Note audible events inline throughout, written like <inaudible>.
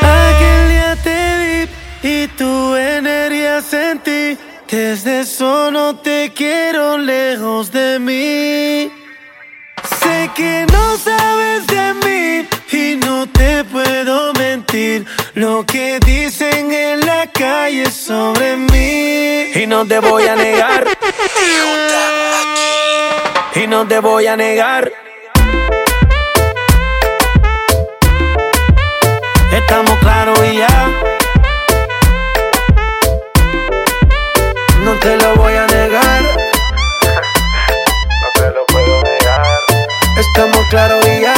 Aquel día te vi y tu energía sentí. Desde eso no te quiero lejos de mí. Sé que no sabes de mí y no te puedo mentir. Lo que dicen en la calle sobre mí. Y no te voy a negar. <laughs> Y no te voy a negar. Estamos claros y ya. No te lo voy a negar. <laughs> No te lo puedo negar. Estamos claros y ya.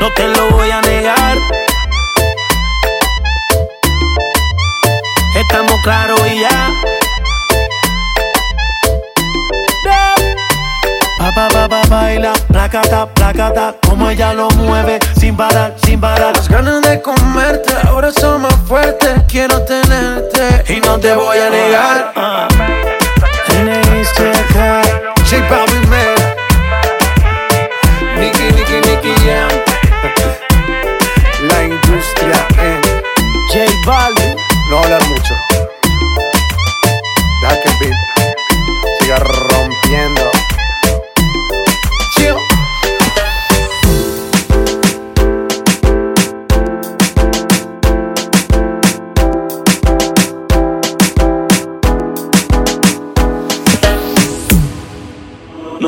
No te lo voy a negar. Estamos claros y ya. Pa, pa, pa, pa, baila, placata, placata, como ella lo mueve, sin parar, sin parar. Las ganas de comerte ahora son más fuertes. Quiero tenerte y no te voy a negar. Ah. J Balvin, man. Nicky, Nicky, Nicky Jam. Hablar mucho. Deja que el beat siga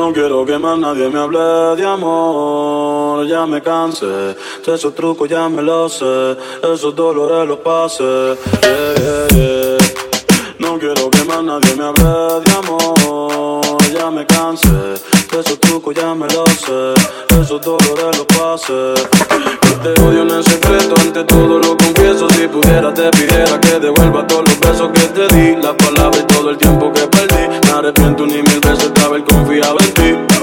No quiero que más nadie me hable de amor, ya me cansé de esos trucos, ya me lo sé, esos dolores los pasé. No quiero que más nadie me hable de amor, ya me cansé de esos ya me lo sé, esos dolores los pasé. Yo te odio en el secreto, ante todo lo confieso. Si pudiera, te pidiera que devuelva todos los besos que te di, las palabras y todo el tiempo que perdí. Me arrepiento ni mil veces de haber confiado en ti.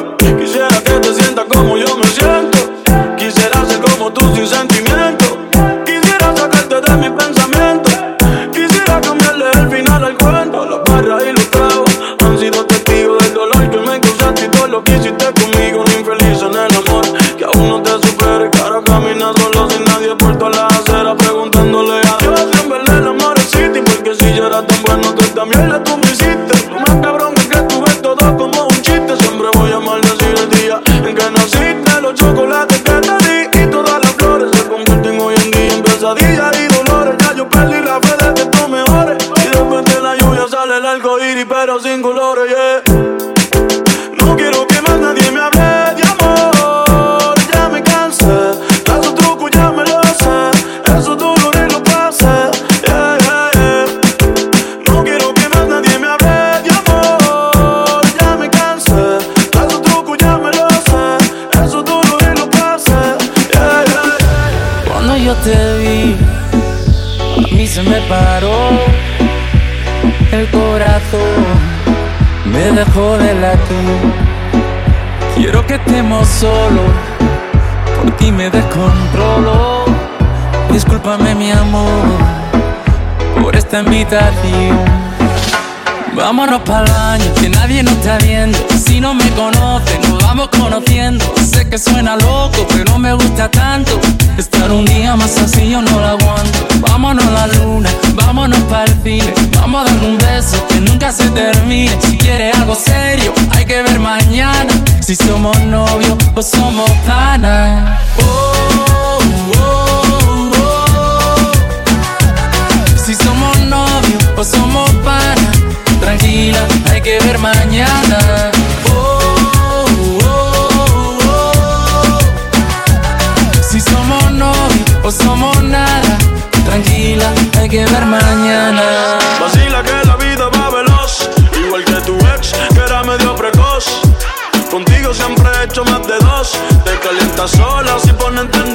Solos, por ti me descontrolo. Discúlpame mi amor por esta invitación. Vámonos para el baño, que nadie nos está viendo. Si no me conocen, vamos conociendo. Sé que suena loco, pero me gusta tanto. Estar un día más así yo no lo aguanto. Vámonos a la luna, vámonos para el cine. Vamos a dar un beso que nunca se termine. Si quieres algo serio, hay que ver mañana. Si somos novios o somos panas. Oh, oh, oh. Si somos novios o somos panas. Tranquila, hay que ver mañana. o somos nada. Tranquila, hay que ver mañana. Vacila que la vida va veloz, igual que tu ex, que era medio precoz. Contigo siempre he hecho más de dos. Te calientas sola si ponen en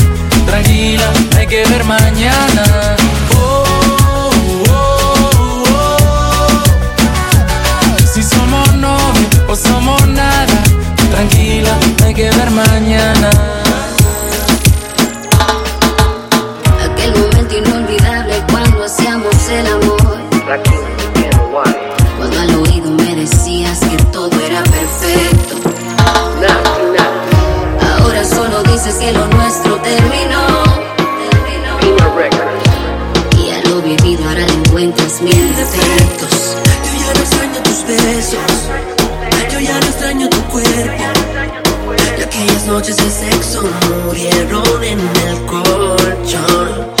tranquila, hay que ver mañana. Oh, oh, oh, si somos novios o somos nada, tranquila, hay que ver mañana. Aquel momento inolvidable cuando hacíamos el amor. Cuando al oído me decías que todo era perfecto. Ahora solo dices que lo nuestro noches de sexo murieron en el colchón.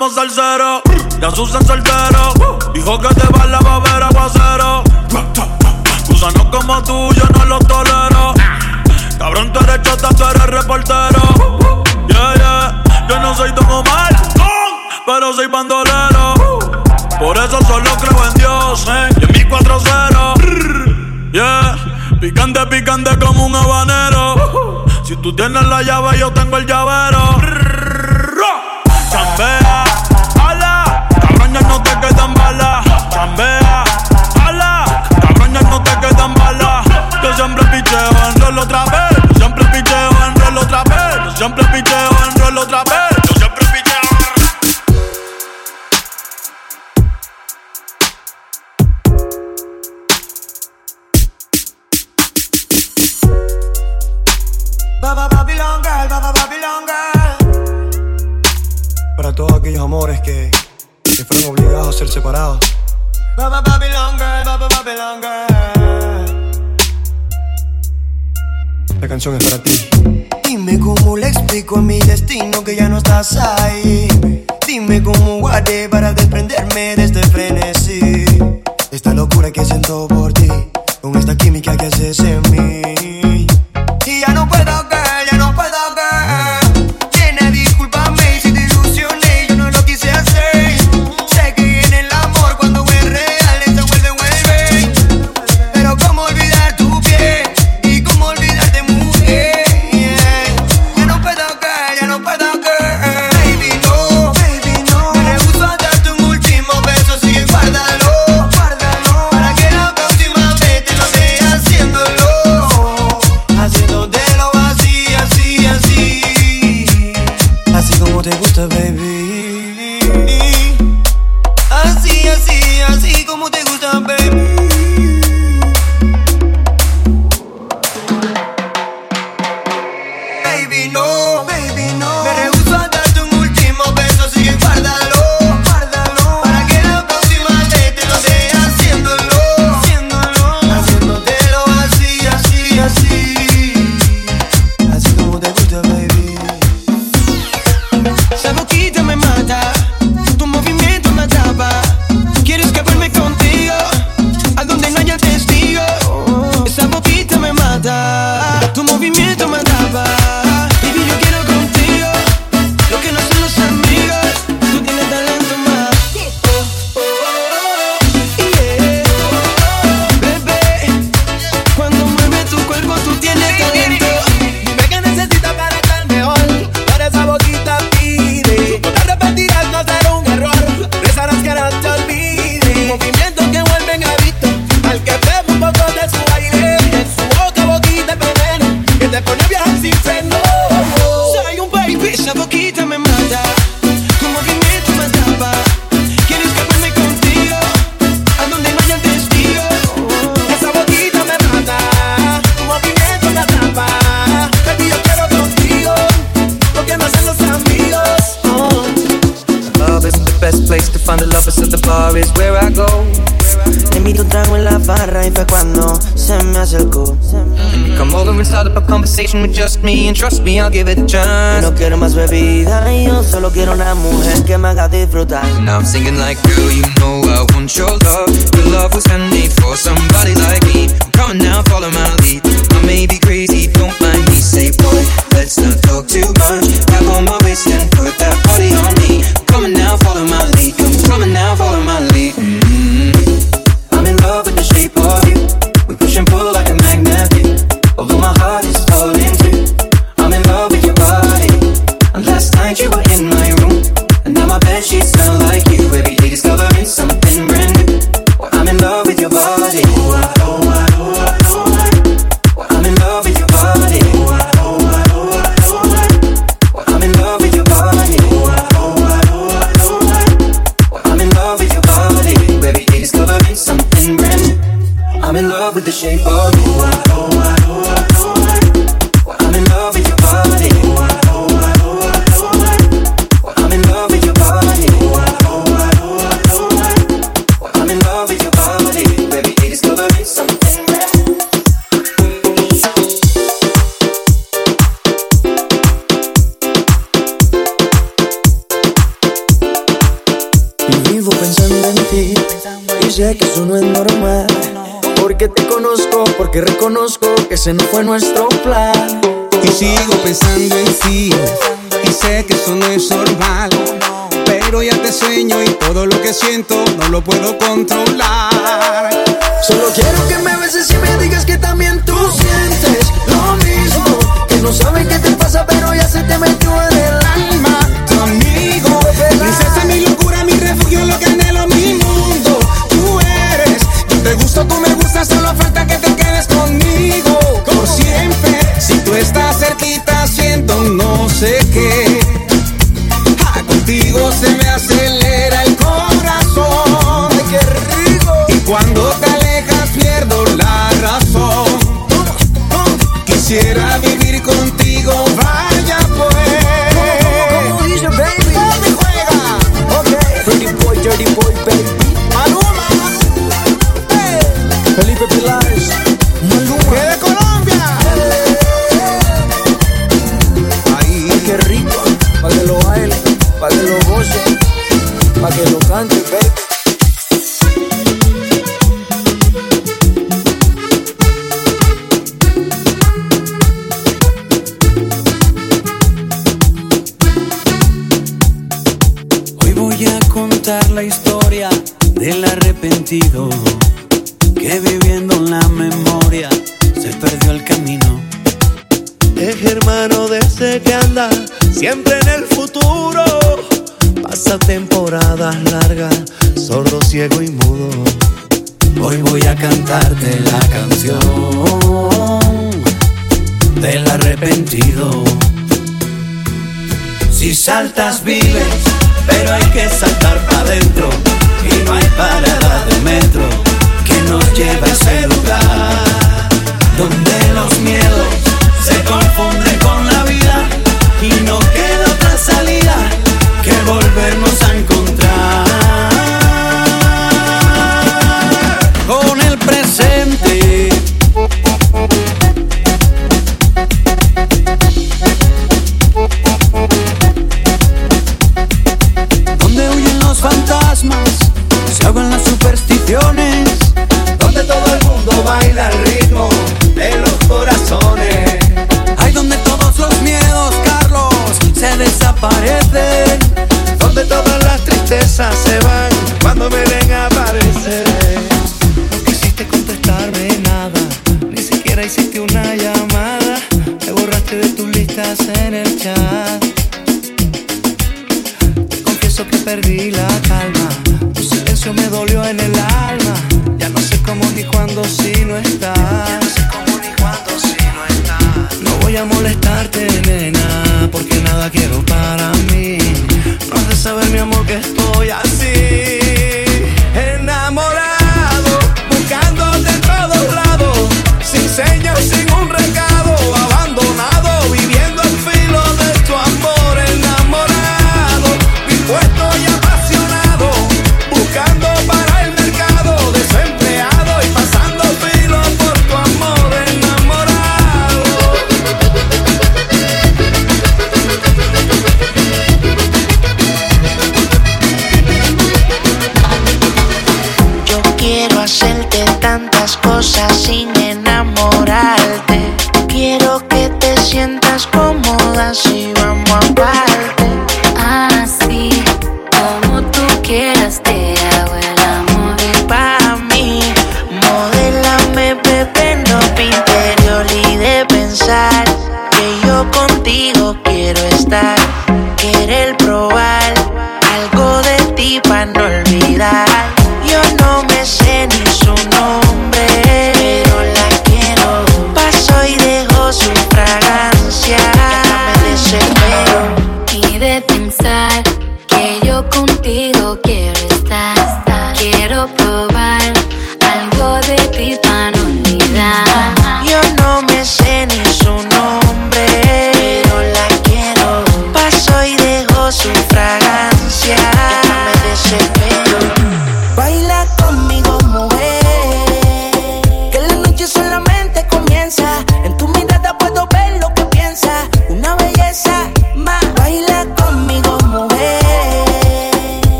como salsero. Ya Susan soltero. Dijo que te va la babera aguacero. Gusanos como tú, yo no los tolero. Cabrón, tú eres chota, tú eres reportero. Yeah, yeah. Yo no soy Don Omar, pero soy bandolero. Por eso solo creo en Dios, eh. Y en mi 4-0. Yeah. Picante, picante como un habanero. Si tú tienes la llave, yo tengo el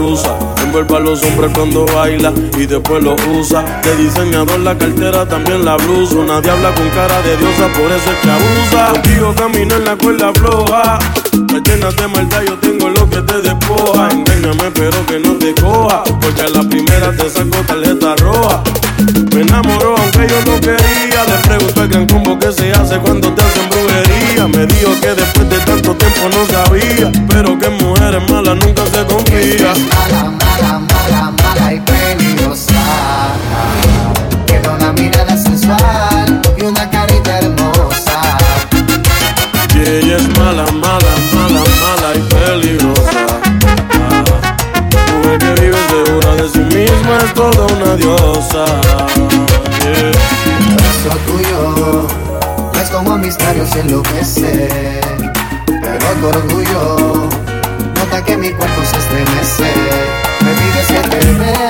rusa. Envuelve a los hombres cuando baila y después los usa. De diseñador la cartera, también la blusa. Una diabla con cara de diosa, por eso es que abusa. Contigo camino en la cuerda floja. Me llenas de maldad, yo tengo lo que te despoja. Engáñame, pero que no te coja. Porque a la primera te saco tarjeta roja. Me enamoró aunque yo no quería. Le pregunté el gran combo que se hace cuando te hacen brujería. Me dijo que después de tanto tiempo no sabía. Pero que mujeres malas nunca se confía. Mala, mala, mala, mala y peligrosa. Que una mirada sensual. toda una diosa. Yeah. Lo tuyo no es como un misterio, se enloquece. Pero tu orgullo nota que mi cuerpo se estremece. Me pides que te vea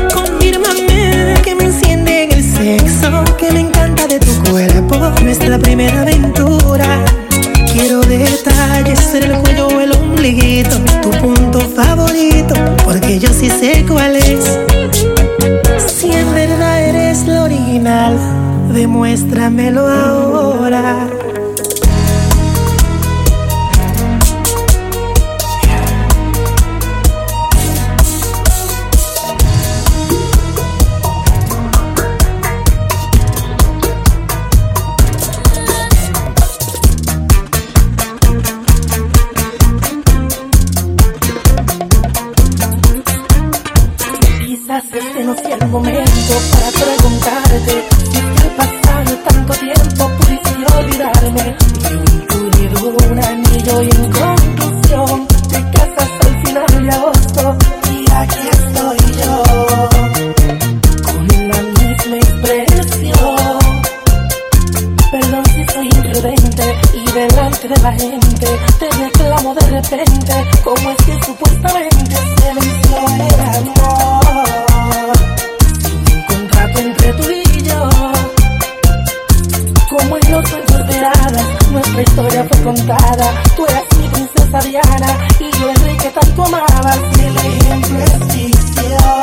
la primera aventura. Quiero detalles en el cuello o el ombliguito, tu punto favorito, porque yo sí sé cuál es. Si en verdad eres la original, demuéstramelo ahora. te reclamo de repente, como es que supuestamente se venció el amor. Un contrato entre tú y yo, como en los anchos de nuestra historia fue contada, tú eras mi princesa Diana y yo Enrique tanto amabas, el ejemplo es ficción.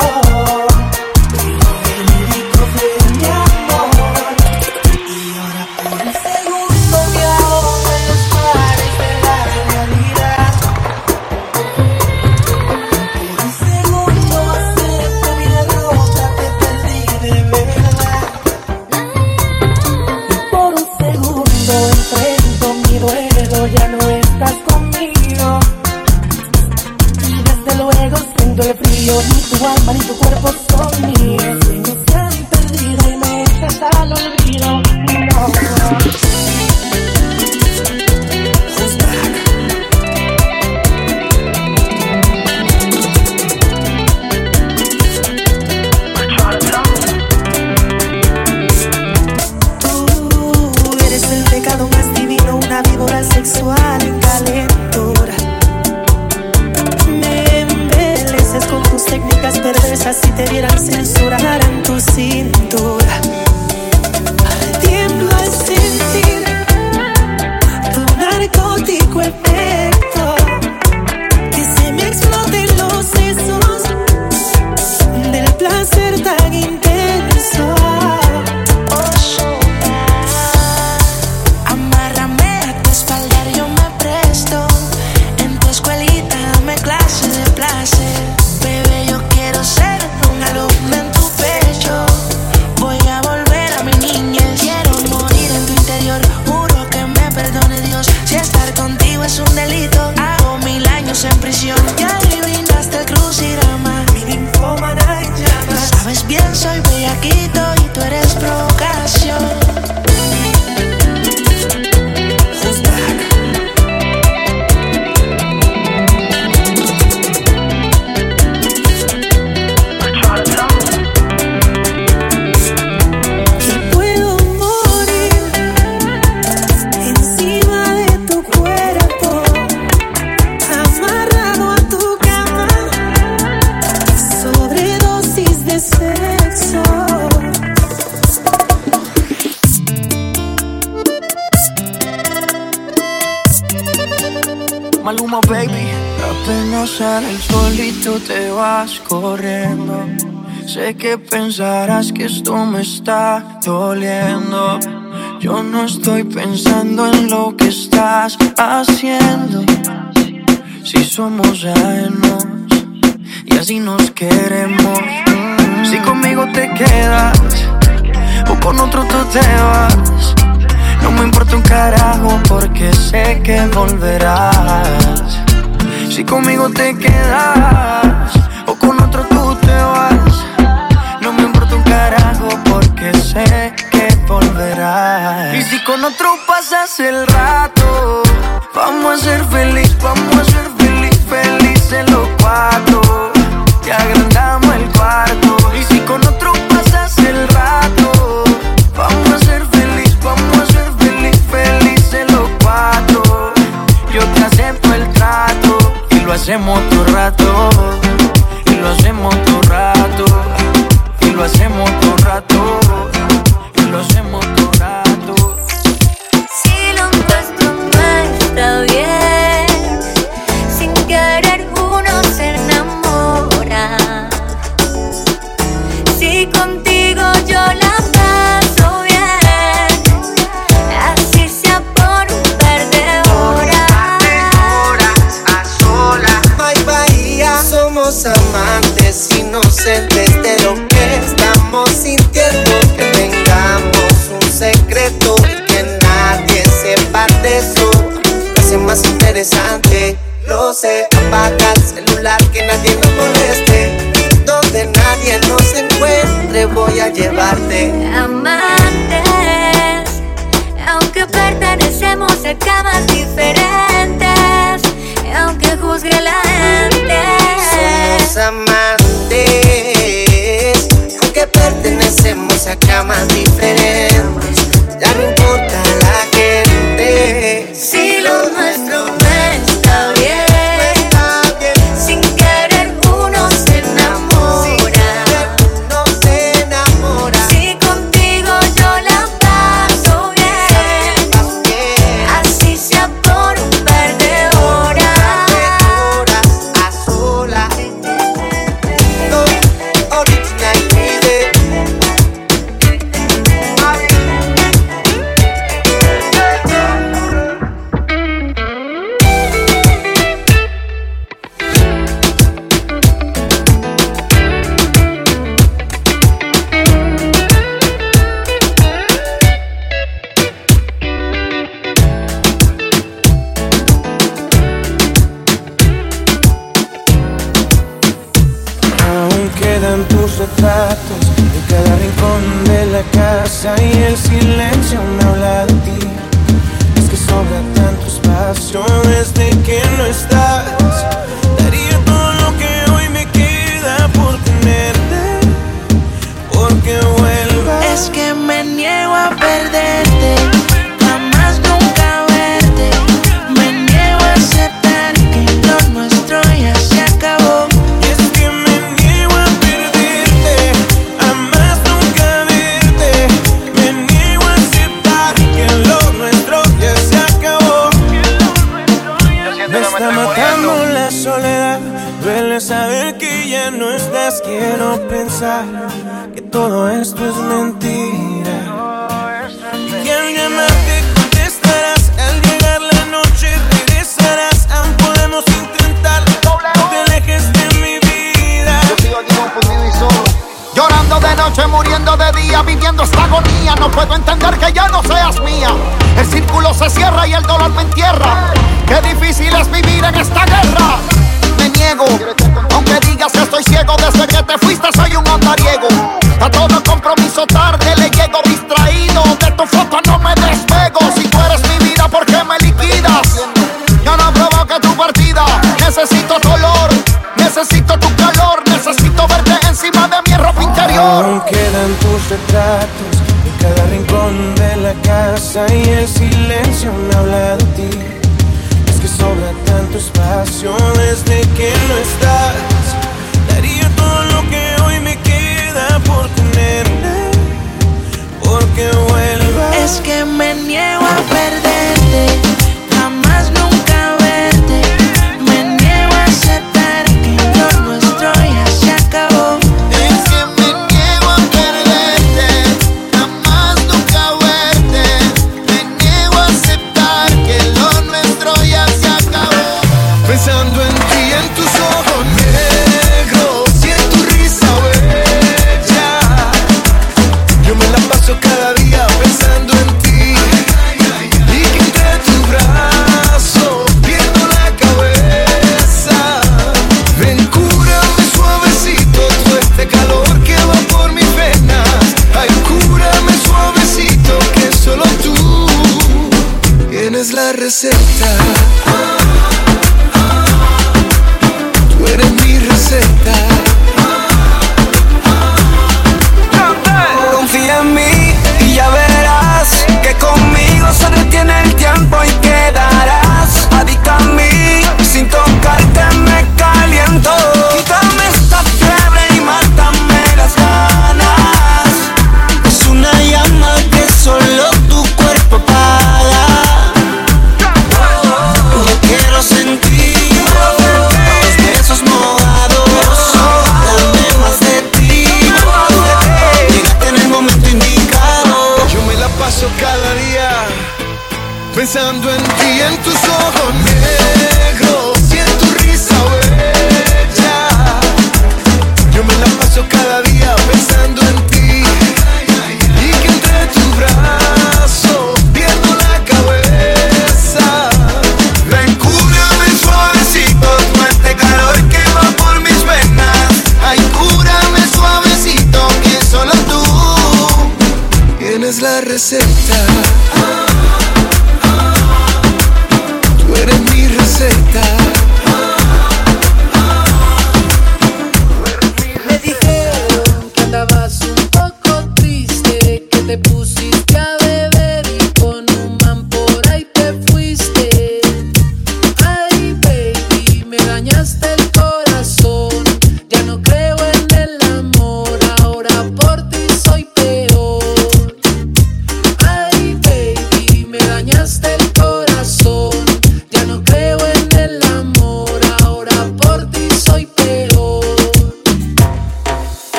estoy pensando en lo que estás haciendo. Si somos ajenos y así nos queremos. Si conmigo te quedas o con otro tú te vas. No me importa un carajo porque sé que volverás. Si conmigo te quedas o con otro pasas el rato. Vamos a ser feliz, vamos a ser feliz, feliz.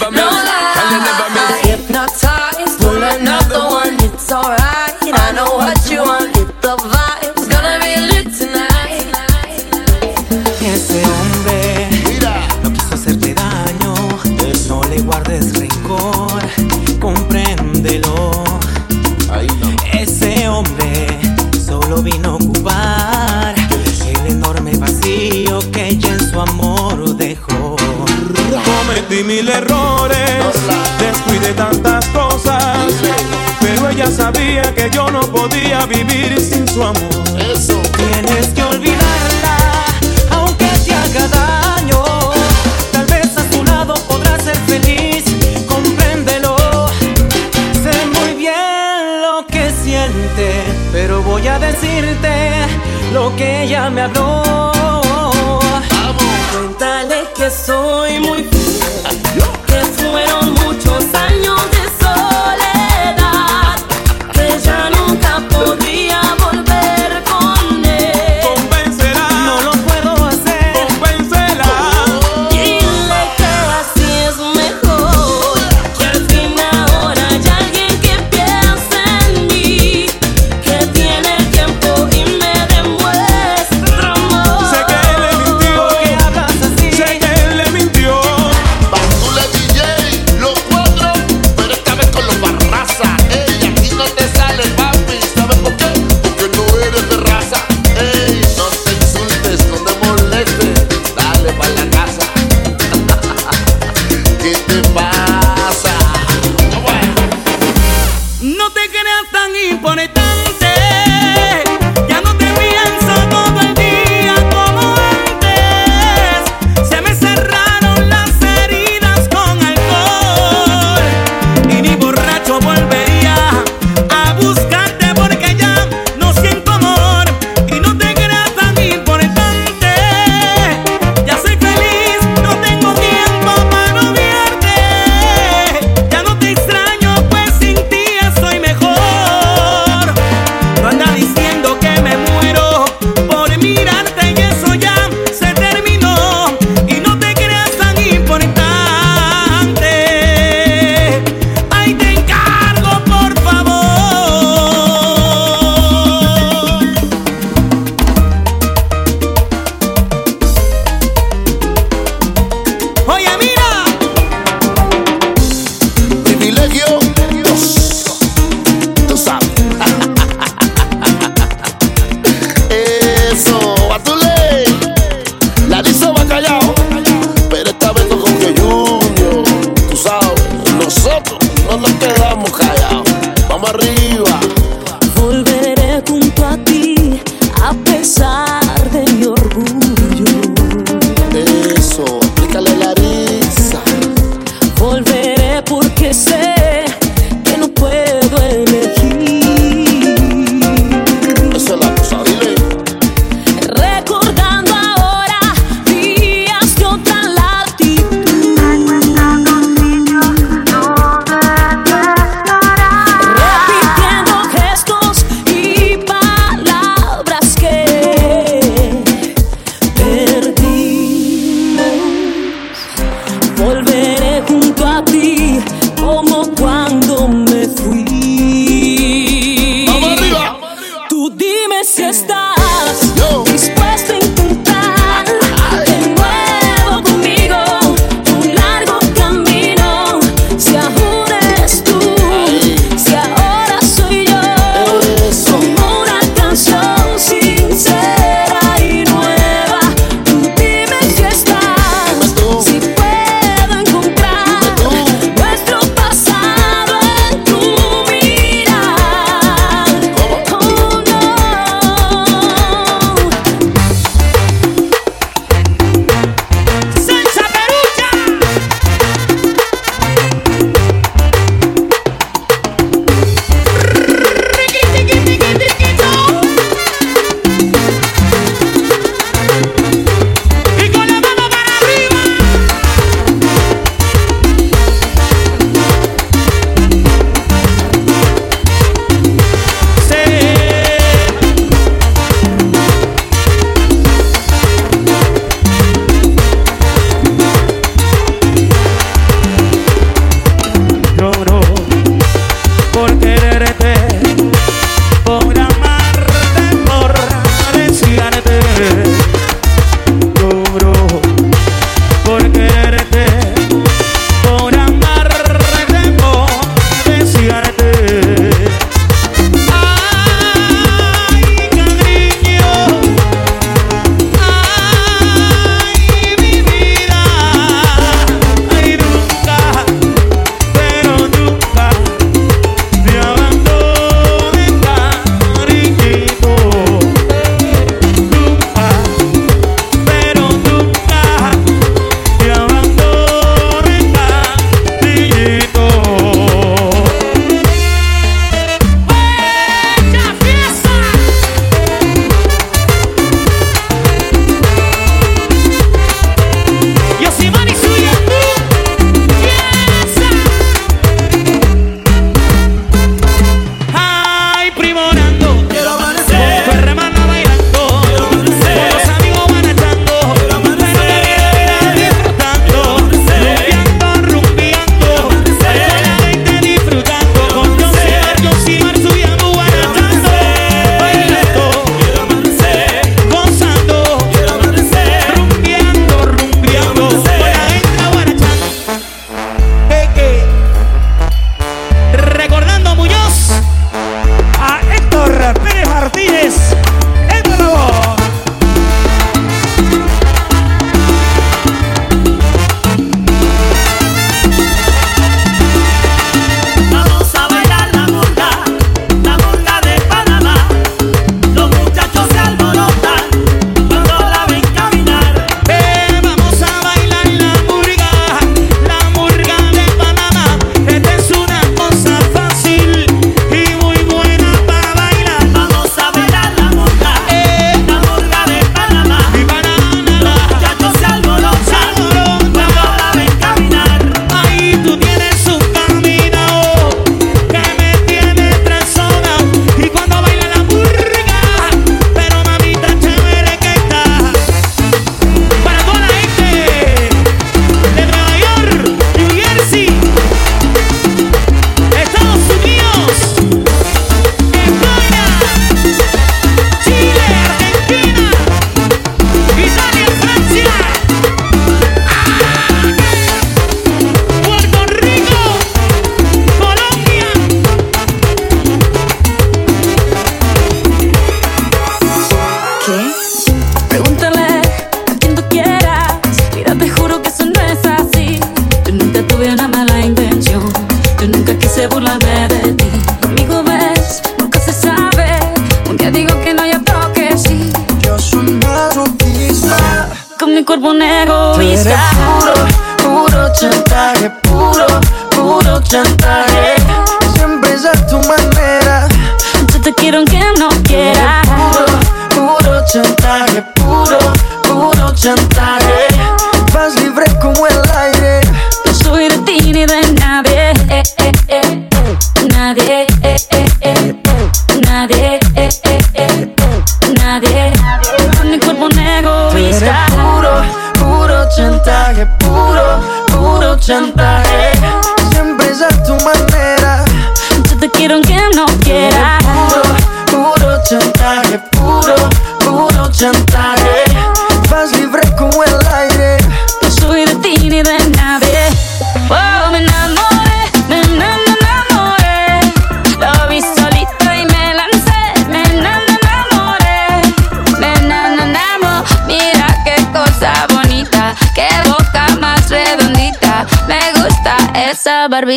never no. vivir sin su amor. Eso. Tienes que olvidarla, aunque te haga daño. Tal vez a tu lado podrás ser feliz, compréndelo. Sé muy bien lo que siente, pero voy a decirte lo que ella me habló. Vamos. Cuéntale que soy muy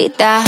esa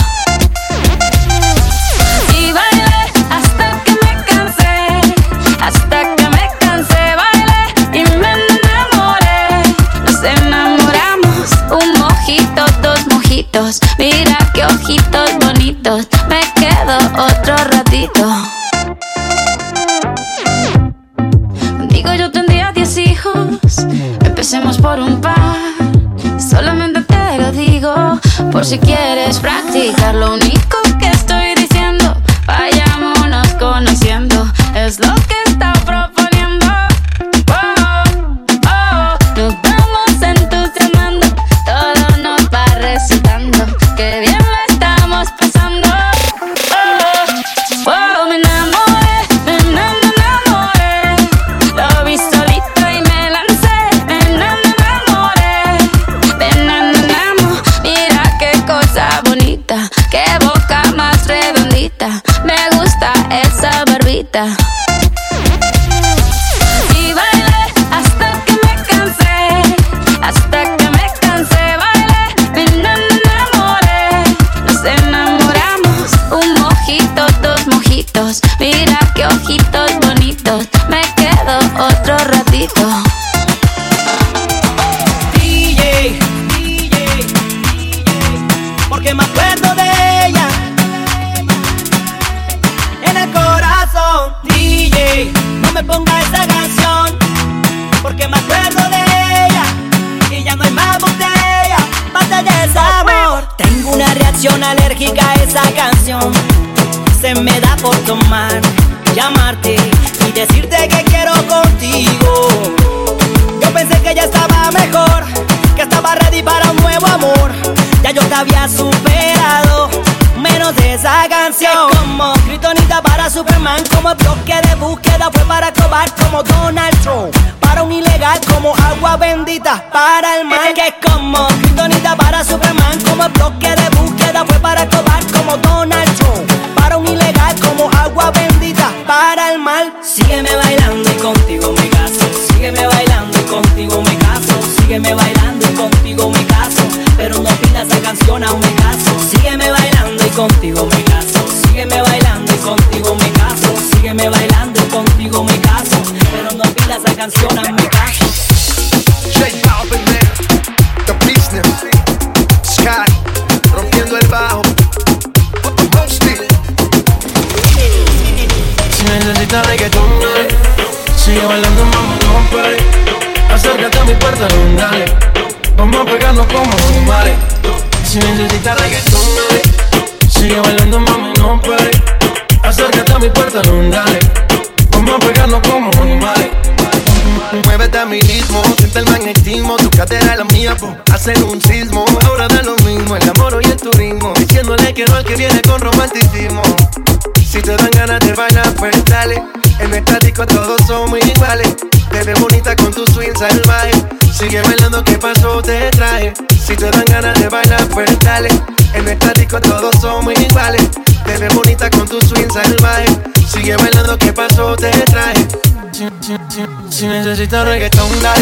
si necesitas reggaetón, dale.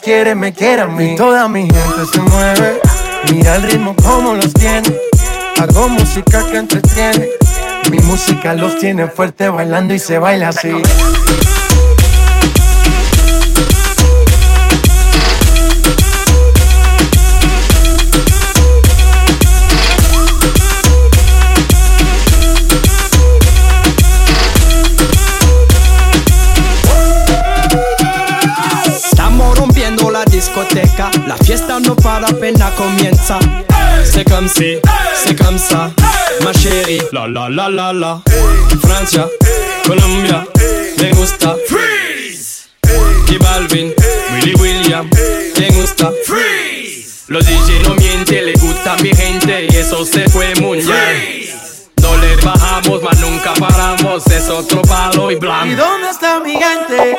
quiere, me quiere a mí. Toda mi gente se mueve. Mira el ritmo como los tiene. Hago música que entretiene. Mi música los tiene fuerte bailando y se baila así. la pena comienza. C'est comme si, c'est comme ma chérie. La la la la la. Francia, Colombia, me gusta. Freeze. Y Balvin, Willy William, me gusta. Freeze. Los DJ no mienten, le gusta mi gente y eso se fue muy bien. No le bajamos, mas nunca paramos, es otro palo y blanco. ¿Y dónde está mi gente?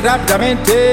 Rápidamente.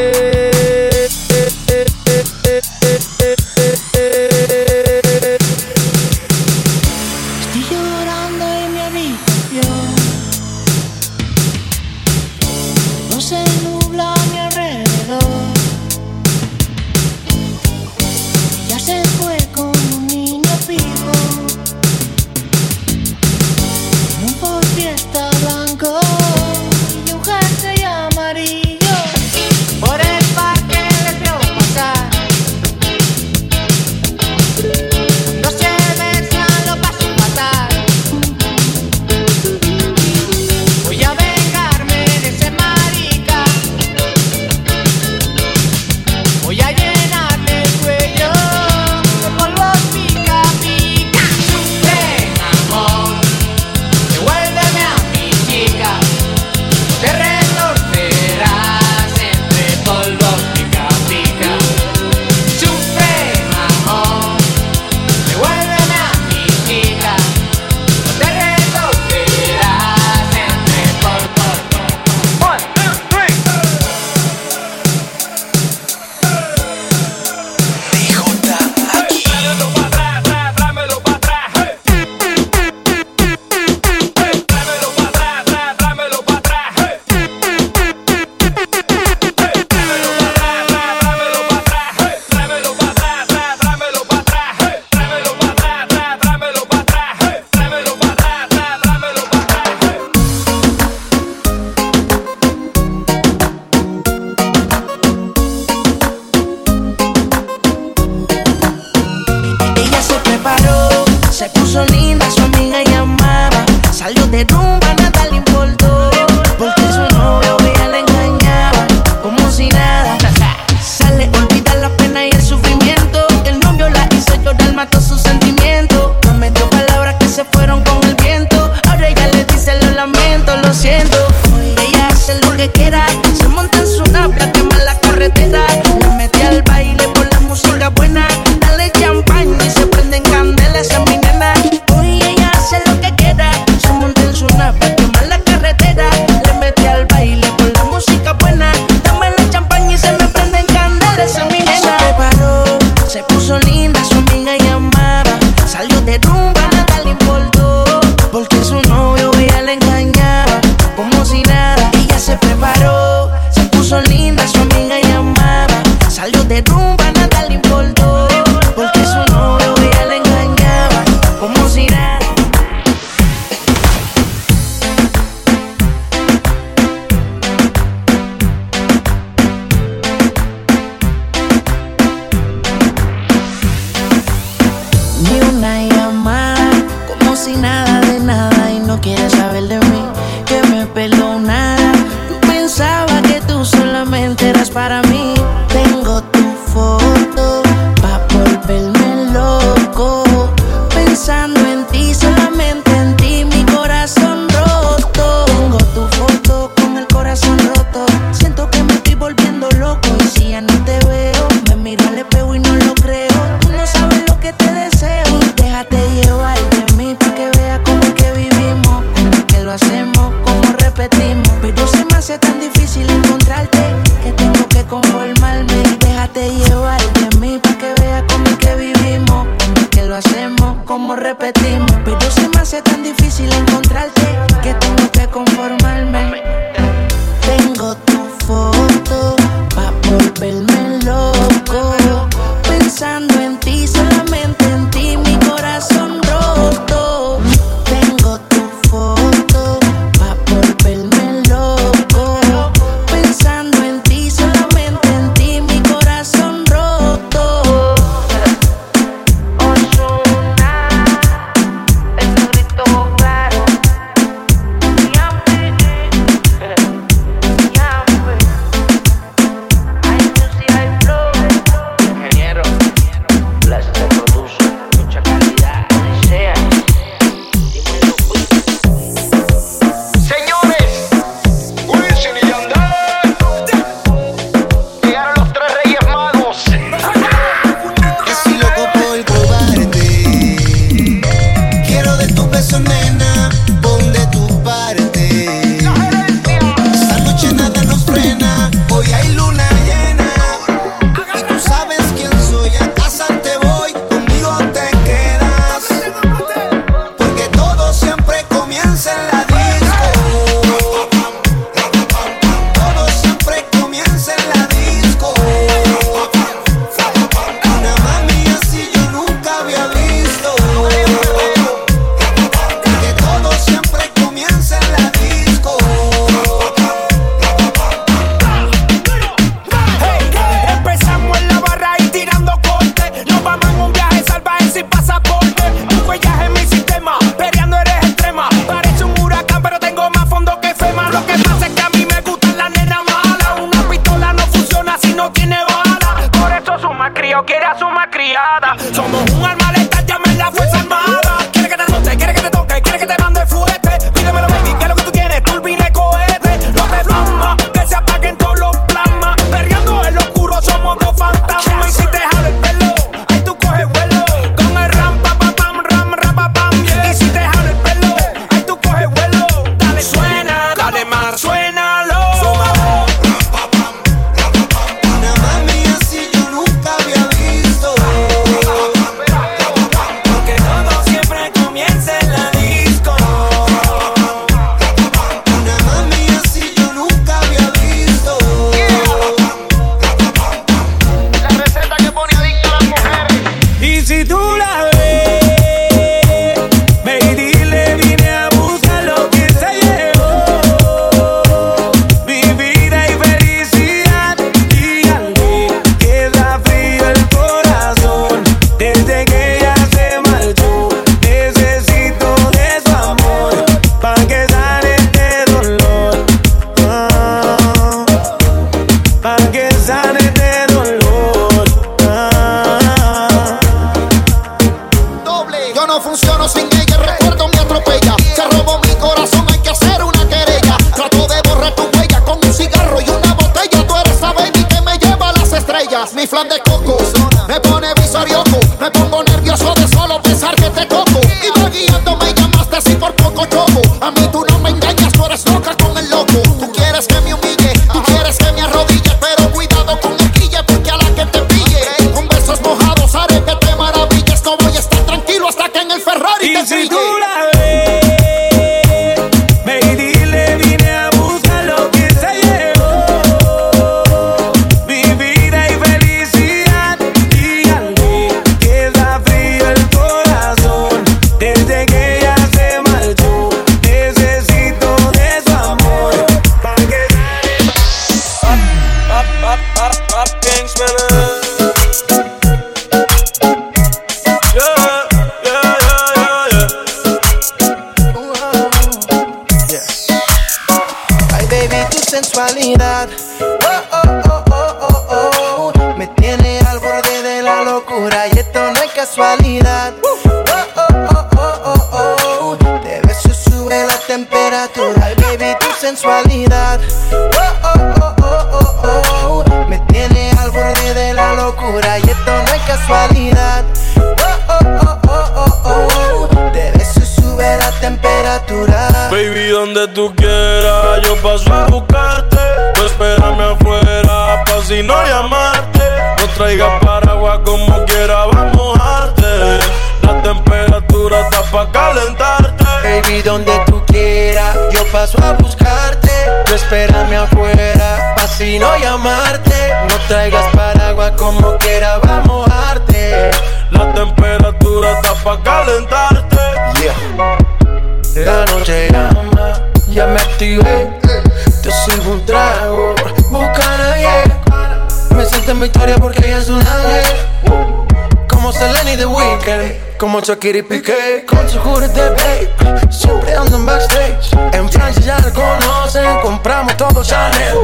como Shakira y Piqué. Con su juris de Blake Siempre ando en backstage. En Francia ya la conocen Compramos todo Chanel.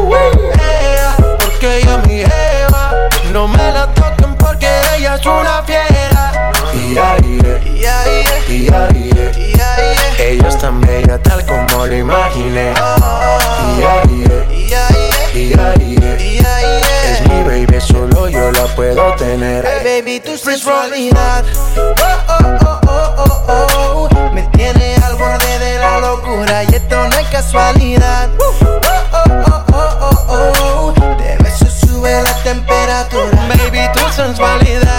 Ella, Porque ella es mi Eva No me la toquen porque ella es una fiera. Y Ella es tan bella tal como lo imaginé. Y solo yo la puedo tener. Hey, baby, tu sensualidad. Oh, oh, oh, oh, oh, oh. Me tiene al borde de la locura y esto no es casualidad. Uh. Oh, oh, oh, oh, oh, oh. Te beso sube la temperatura. Baby, tu sensualidad.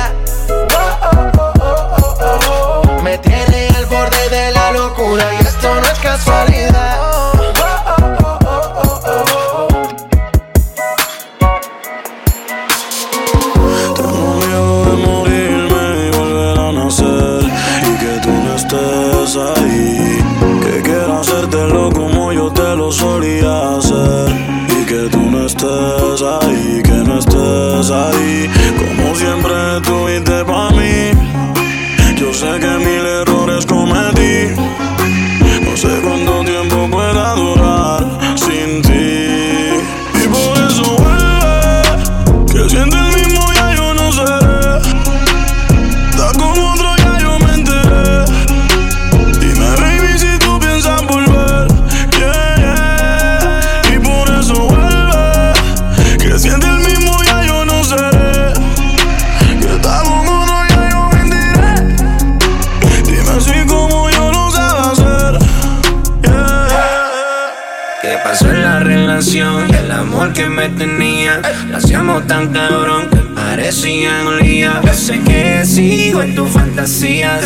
Fantasías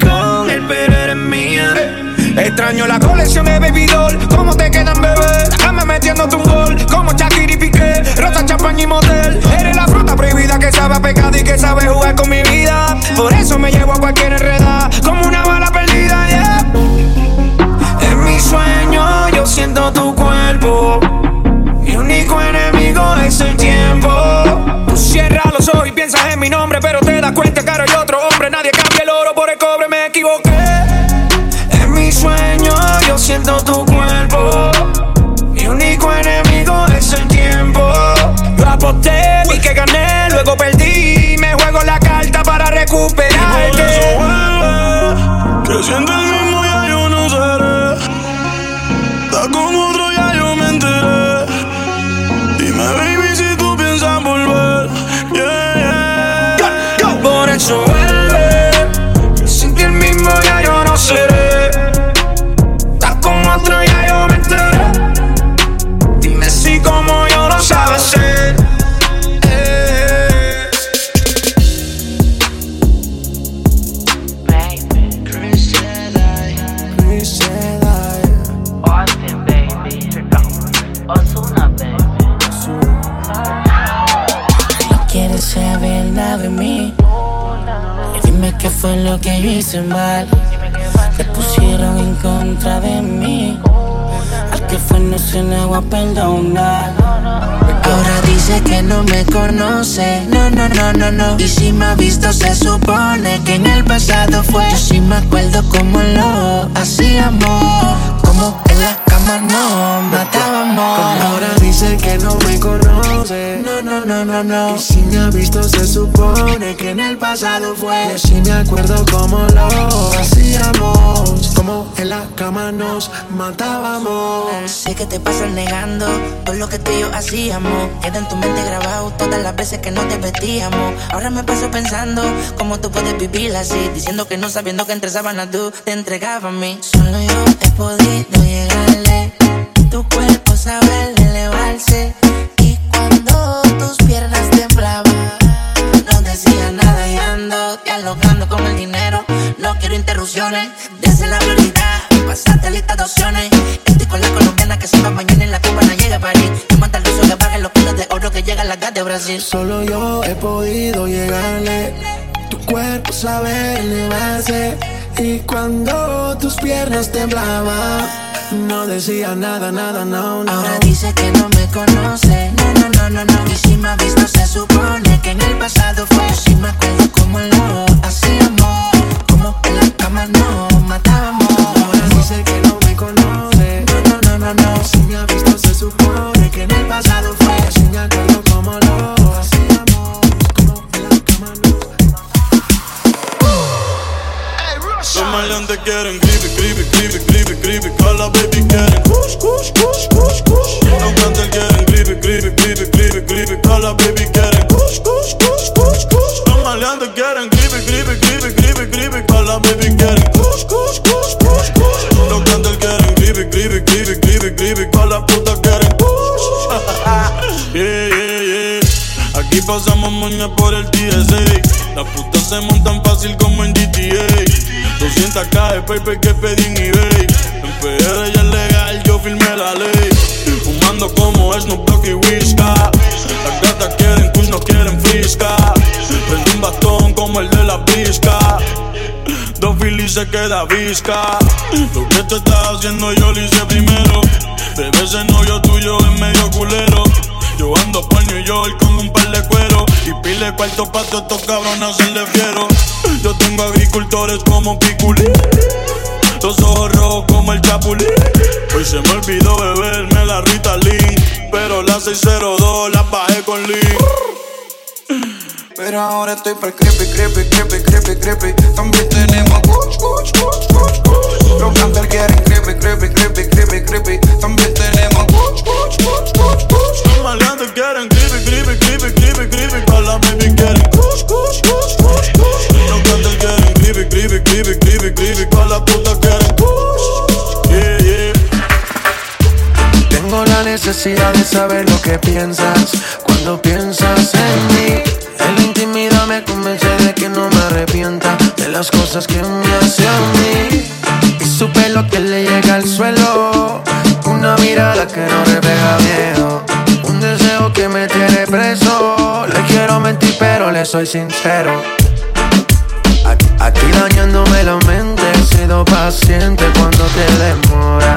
con él pero eres mía Extraño la colección de baby doll. ¿Cómo te quedan, bebé? Déjame metiéndote un gol. Como Shakira y Piqué. Rota, champaña y motel. Eres la fruta prohibida que sabe a pecado y que sabe jugar con mi vida. Por eso me llevo a cualquier enredada. Como una bala perdida, yeah. En mi sueño yo siento tu cuerpo. Mi único enemigo es el tiempo. Tú cierras los ojos y piensas en mi nombre, pero te das cuenta yo mal. Te pusieron en contra de mí. Al que fue no se le va a perdonar. Ahora dice que no me conoce. No, no, no, no, no. Y si me ha visto, se supone que en el pasado fue. Yo sí me acuerdo cómo lo hacíamos. Como en la matábamos. Ahora dice que no me conoce. No, no, no, no, no. Y si me ha visto, se supone que en el pasado fue. Yo sí me acuerdo cómo lo hacíamos. Como en la cama nos matábamos. Sé que te pasas negando todo lo que tú y yo hacíamos. Queda en tu mente grabado todas las veces que no te vestíamos. Ahora me paso pensando cómo tú puedes vivir así. Diciendo que no sabiendo que entre sábanas tú te entregabas a mí. Solo yo he podido Y cuando tus piernas temblaban, no decía nada, nada, no, no. Ahora dice que no me conoce. No, no, no, no, no. Y si me ha visto, se supone que en el pasado fue. Yo sí me acuerdo cómo lo hacíamos. Como en la cama no matábamos. Ahora dice que no me conoce. No, no, no, no, no. Si me ha visto, se supone paper que pedí en eBay. En PR ya es legal, yo firmé la ley. Fumando como Snoop Dogg y Whisca. Las gatas quieren kush, no quieren frisca. Prendí un bastón como el de la pizca. Dos filis se queda visca. Lo que tú estás haciendo yo lo hice primero. Bebé, ese novio tuyo es medio culero. Yo ando por New York con un par de cuero Y pile cuarto pa' todos estos cabrones hacerle fiero Yo tengo agricultores como Piculín. Los ojos rojos como el chapulín. Hoy se me olvidó beberme la Ritalin. Pero la 602 la bajé con Lean. Pero ahora estoy para creepy, creepy, creepy, creepy, creepy. También tenemos kuch, kuch, kuch, kuch, kuch. Los canters quieren creepy, creepy, creepy, creepy, creepy. También tenemos kuch, kuch, kuch, kuch, kuch. Los maleantes quieren creepy, necesidad de saber lo que piensas cuando piensas en mí. En la intimidad me convence de que no me arrepienta de las cosas que me hace a mí. Y su pelo que le llega al suelo, una mirada que no refleja miedo, un deseo que me tiene preso. Le quiero mentir pero le soy sincero. Aquí, dañándome la mente, he sido paciente cuando te demora.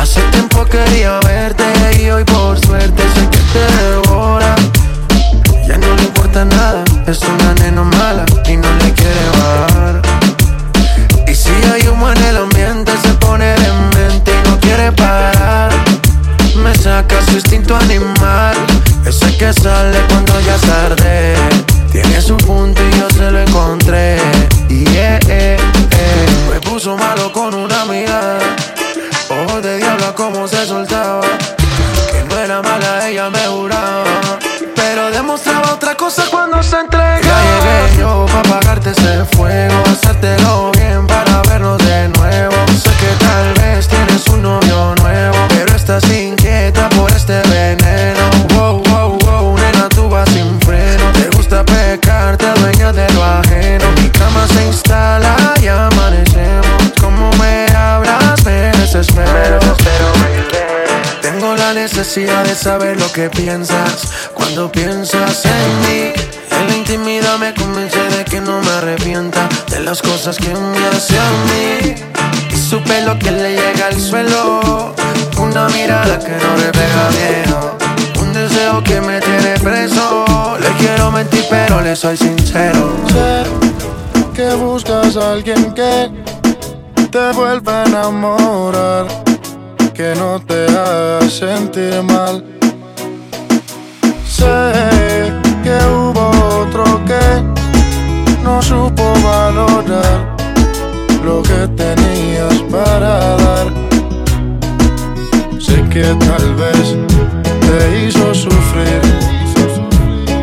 Hace tiempo quería verte y hoy por suerte sé que te devora. Ya no le importa nada, es una nena mala y no le quiere bajar. Y si hay humo en el ambiente, se pone de mente y no quiere parar. Me saca su instinto animal, ese que sale cuando ya es tarde. Tiene su punto y yo se lo encontré. Y eh, eh, eh. me puso malo con una mirada. Diablo como se soltaba. Que no era mala, ella me juraba. Pero demostraba otra cosa cuando se entregaba. Ya llegué yo pa' apagarte ese fuego Hacértelo bien para vernos de nuevo. Sé que tal vez tienes un novio nuevo Pero estás inquieta por este veneno. Wow, wow, wow, nena, tú vas sin freno. Te gusta pecar, te adueñas de lo ajeno. Mi cama se instala y amanecemos. Como me hablas, me desespero la necesidad de saber lo que piensas. Cuando piensas en mí En la intimidad me convence de que no me arrepienta De las cosas que me hace a mí. Su pelo que le llega al suelo. Una mirada que no refleja miedo. Un deseo que me tiene preso. Le quiero mentir pero le soy sincero. Sé que buscas a alguien que te vuelva a enamorar, que no te haga sentir mal. Sé que hubo otro que no supo valorar lo que tenías para dar. Sé que tal vez te hizo sufrir,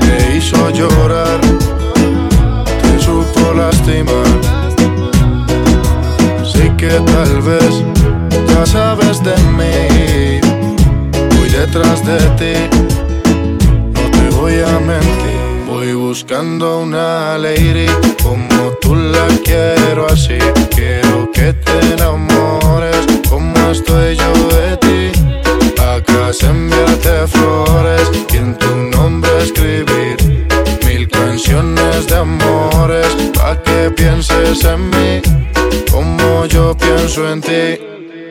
te hizo llorar, te supo lastimar. Sé que tal vez sabes de mí, voy detrás de ti, no te voy a mentir. Voy buscando una lady como tú la quiero así. Quiero que te enamores como estoy yo de ti. Acá se enviarte flores y en tu nombre escribir mil canciones de amores pa' que pienses en mí como yo pienso en ti.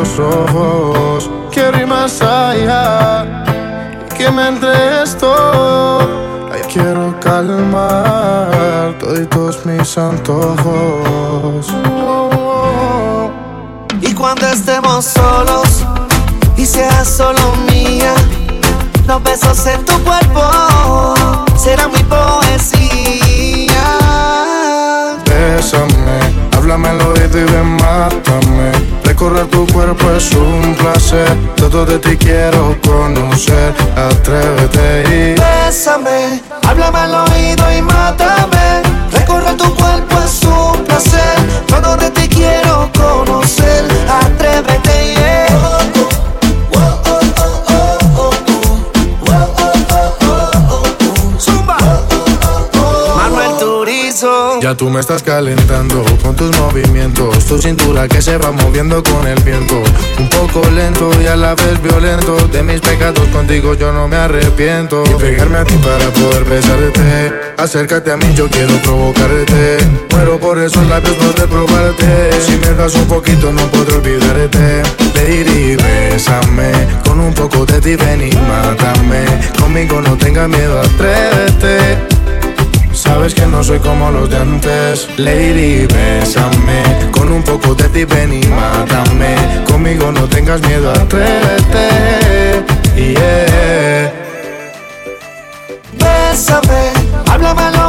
Labios rojos. Quiero ir más allá, que me entregues todo. Ay, quiero calmar todos mis antojos. Y cuando estemos solos y seas solo mía, los besos en tu cuerpo serán mi poesía. Bésame, al oído y ven, mátame. Recorrer tu cuerpo es un placer. Todo de ti quiero conocer. Atrévete y Bésame, háblame al oído y mátame. Recorrer tu cuerpo es un placer. Todo de ti quiero conocer. Atrévete, Tú me estás calentando con tus movimientos, tu cintura que se va moviendo con el viento. Un poco lento y a la vez violento. De mis pecados contigo yo no me arrepiento. Y pegarme a ti para poder besarte. Acércate a mí, yo quiero provocarte. Muero por esos labios, no de probarte. Si me das un poquito, no podré olvidarte. Lady, bésame. Con un poco de ti, ven y mátame. Conmigo no tengas miedo, atrévete. Sabes que no soy como los de antes. Lady, bésame. Con un poco de ti ven y mátame. Conmigo no tengas miedo, atrévete. Yeah. Bésame, háblame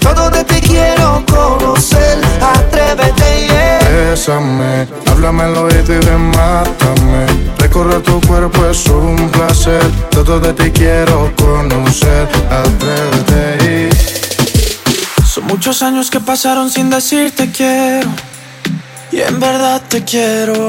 Todo de ti quiero conocer. Atrévete, yeah. Bésame, háblame al oído y ven, mátame Recorrer tu cuerpo es un placer Todo de ti quiero conocer Atrévete y Son muchos años que pasaron sin decirte quiero. Y en verdad te quiero.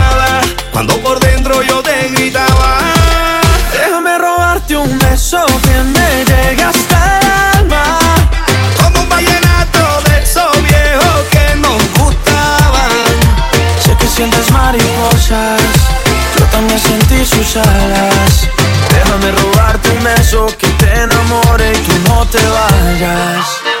Cuando por dentro yo te gritaba. Déjame robarte un beso que me llegue hasta el alma. Como un vallenato de esos viejos que nos gustaban. Sé que sientes mariposas, yo también sentí sus alas. Déjame robarte un beso que te enamore y tú no te vayas.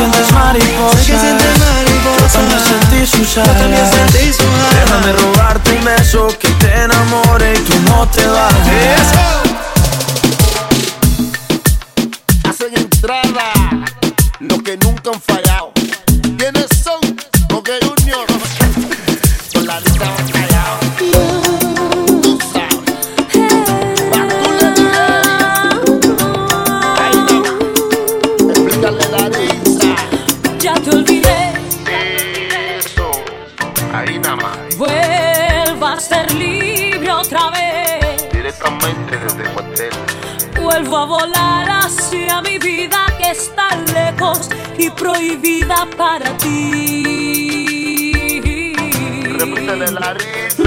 Sé que sientes mariposas. Yo también sentí sus alas. Déjame robarte un beso que te enamore y tú no te vayas. Hacen entrada los que nunca han fallado. Prohibida para ti. Repítele la lista.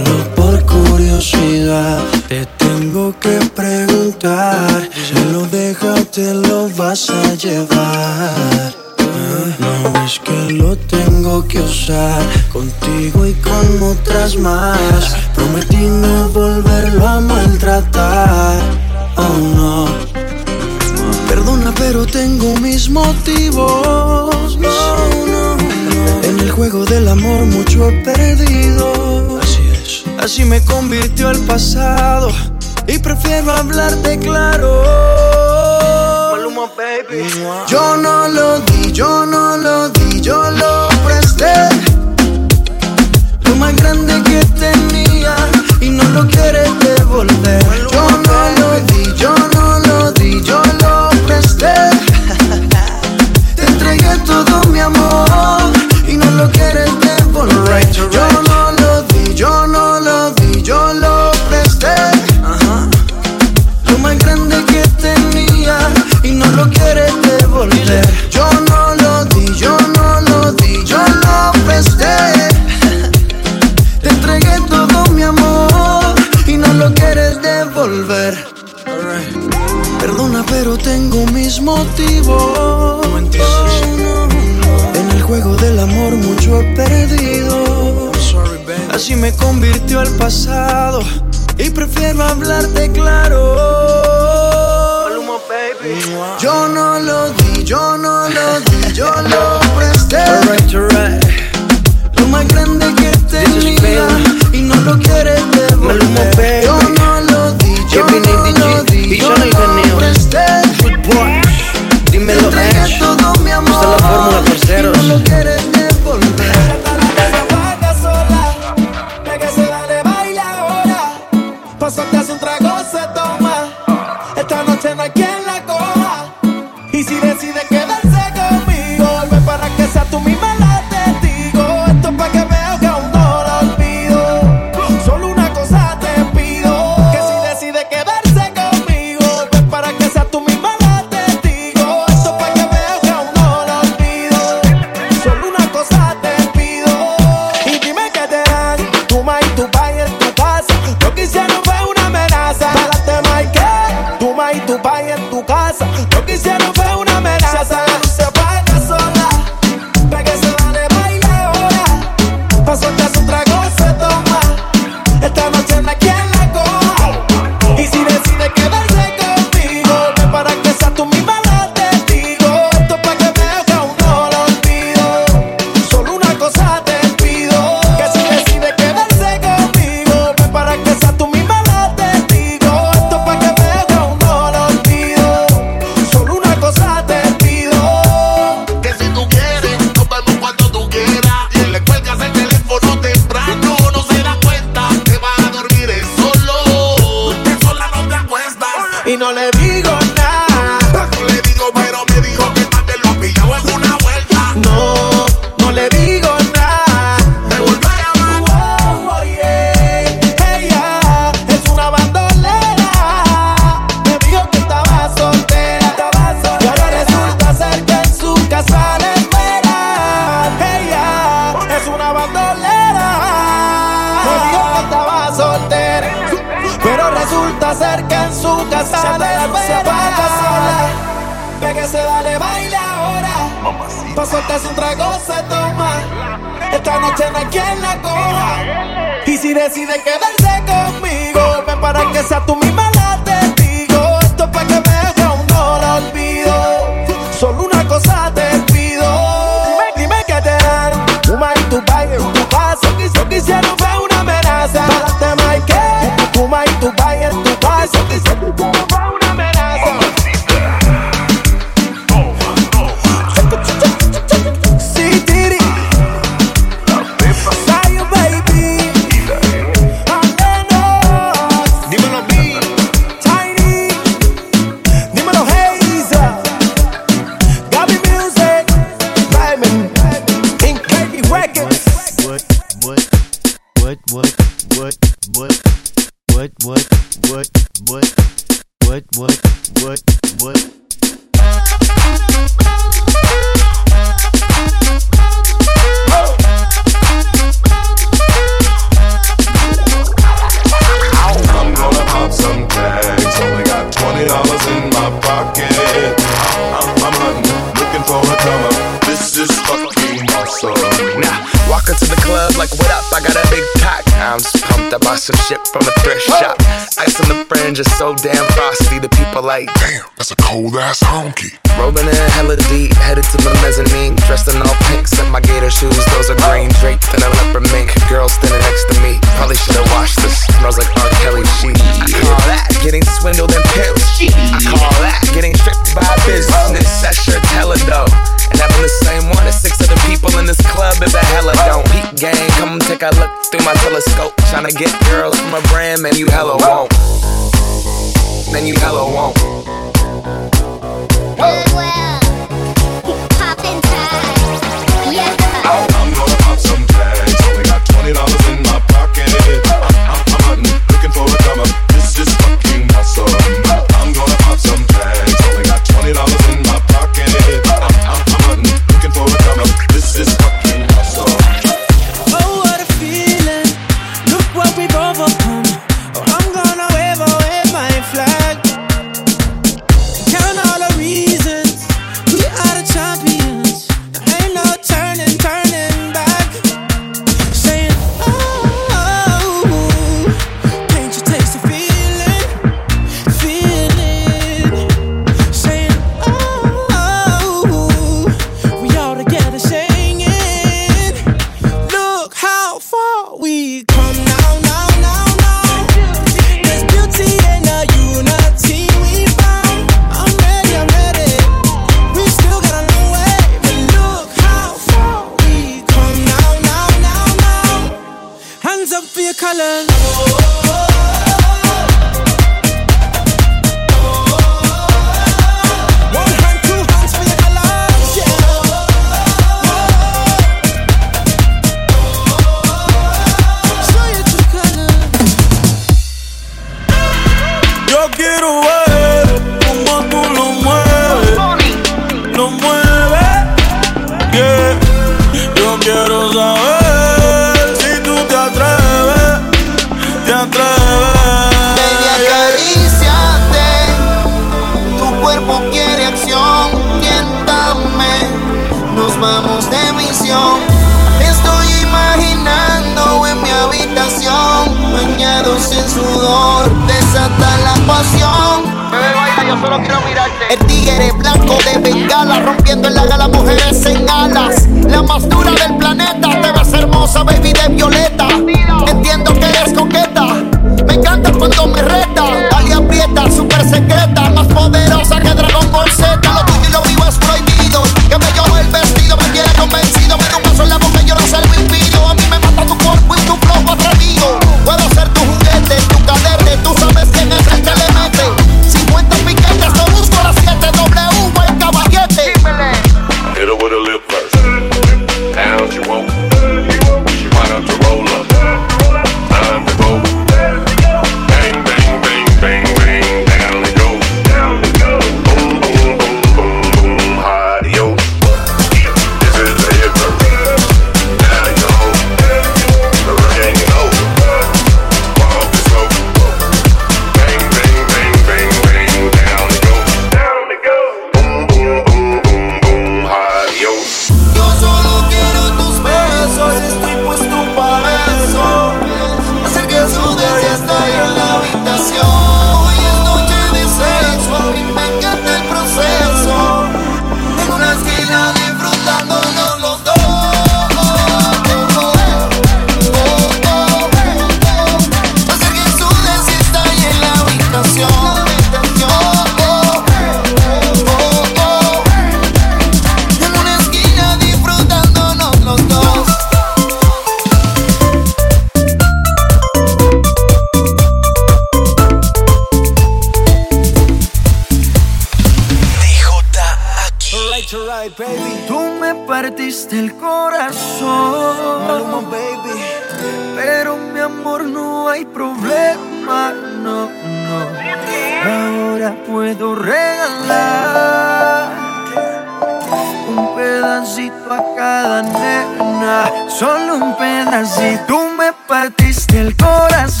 cada nena. Solo un pedacito, tú me partiste el corazón.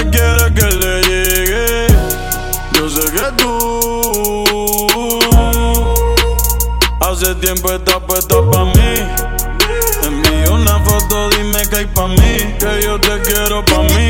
que quiere que le llegue. Yo sé que tú hace tiempo estás puesta pa' mí. Envío una foto, dime que hay pa' mí, que yo te quiero pa' mí.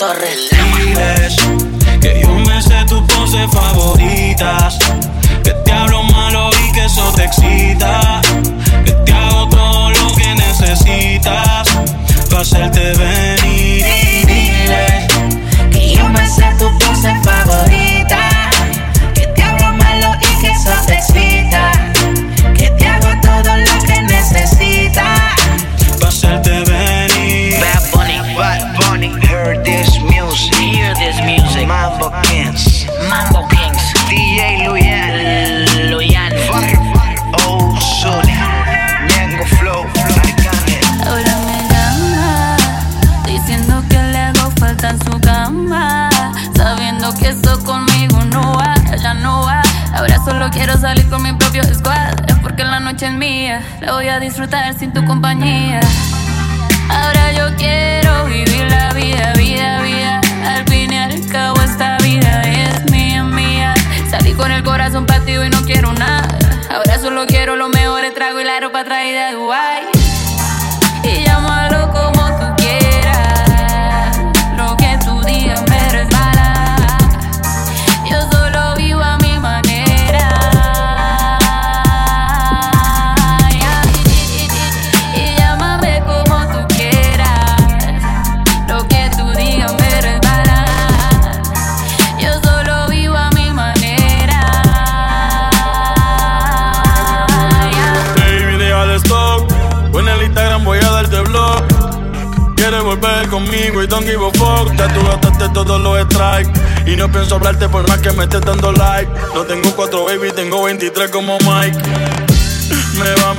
torre. no pienso hablarte por más que me estés dando like. No tengo cuatro baby, tengo 23 como Mike. Me va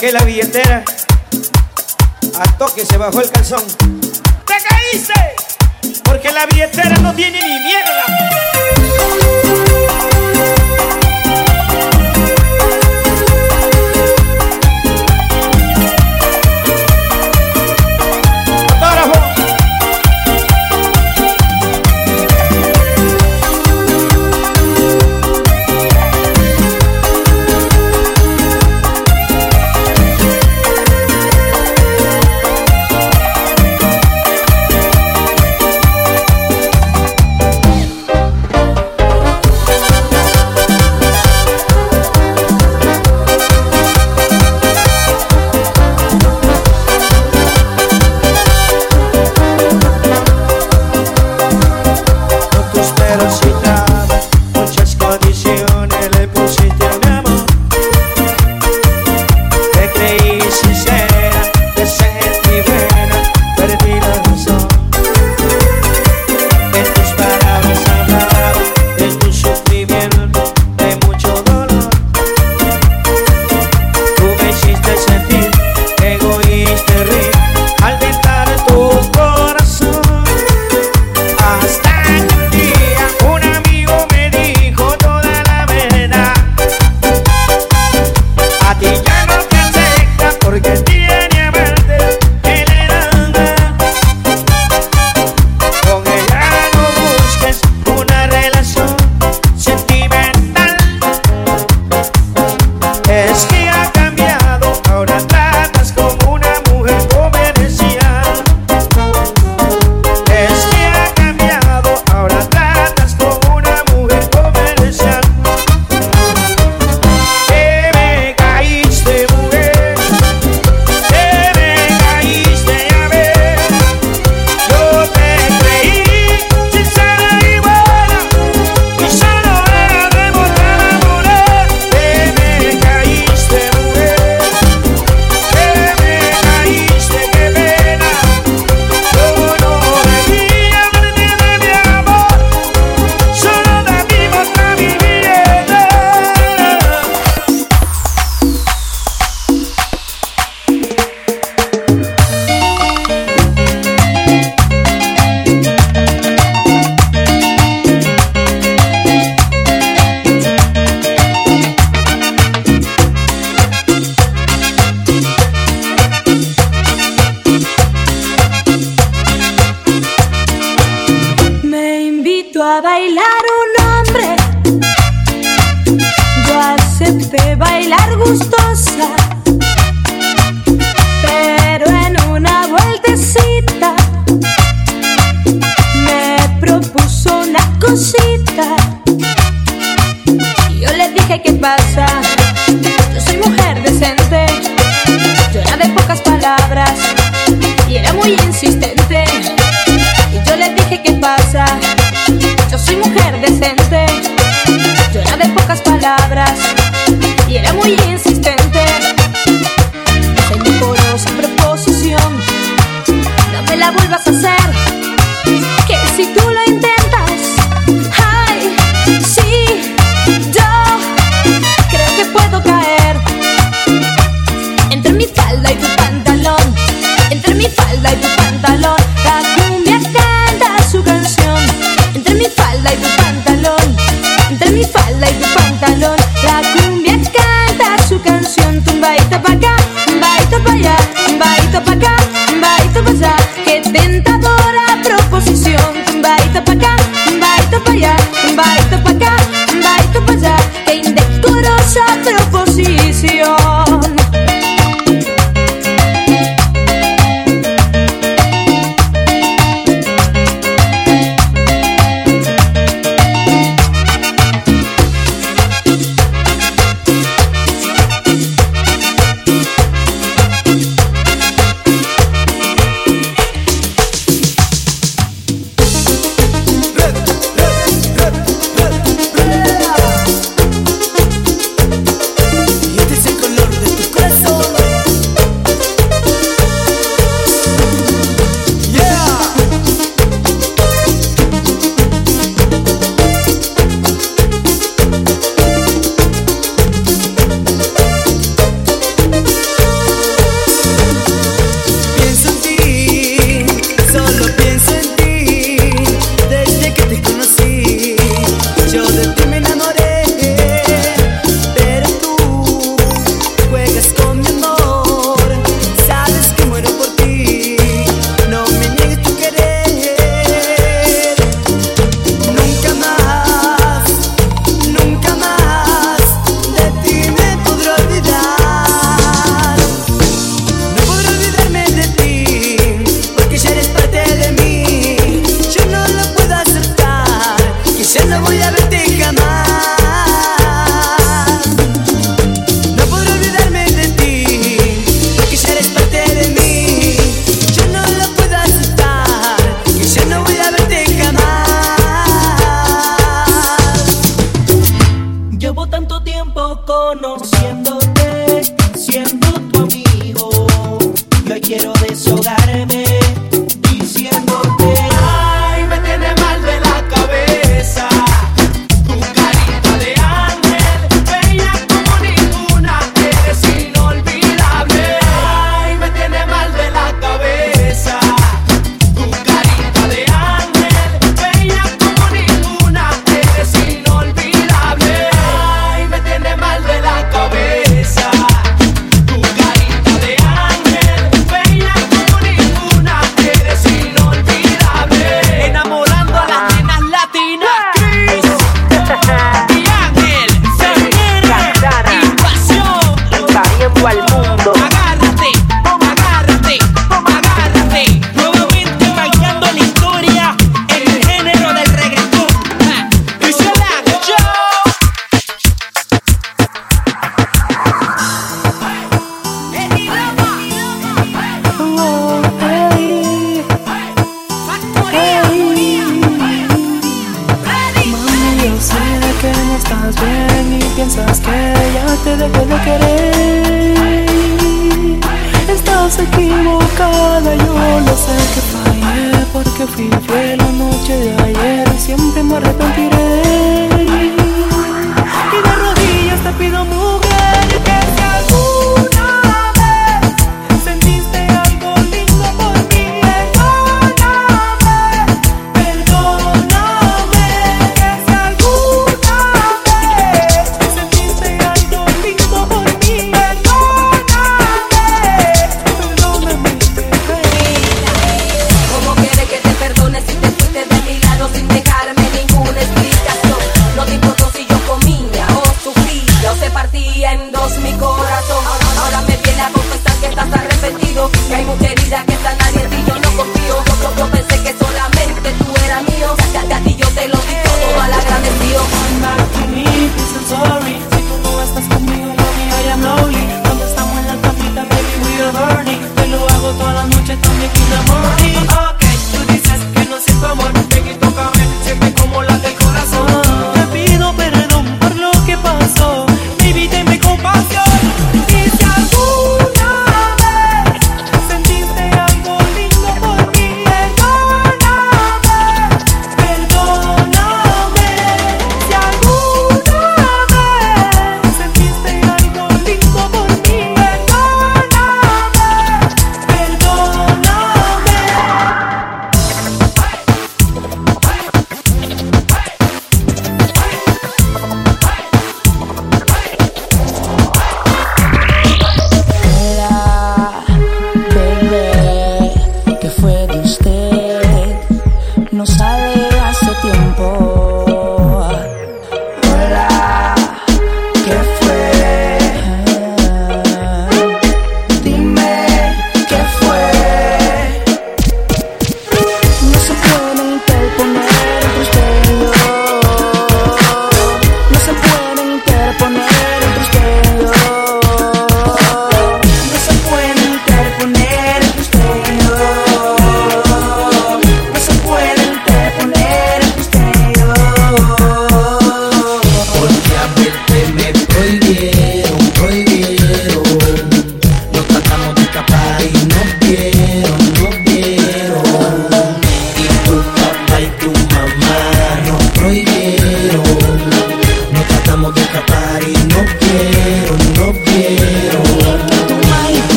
saqué la billetera, bailar gustosa.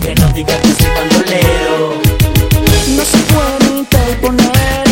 Que no digas que soy bandolero. No se puede interponer.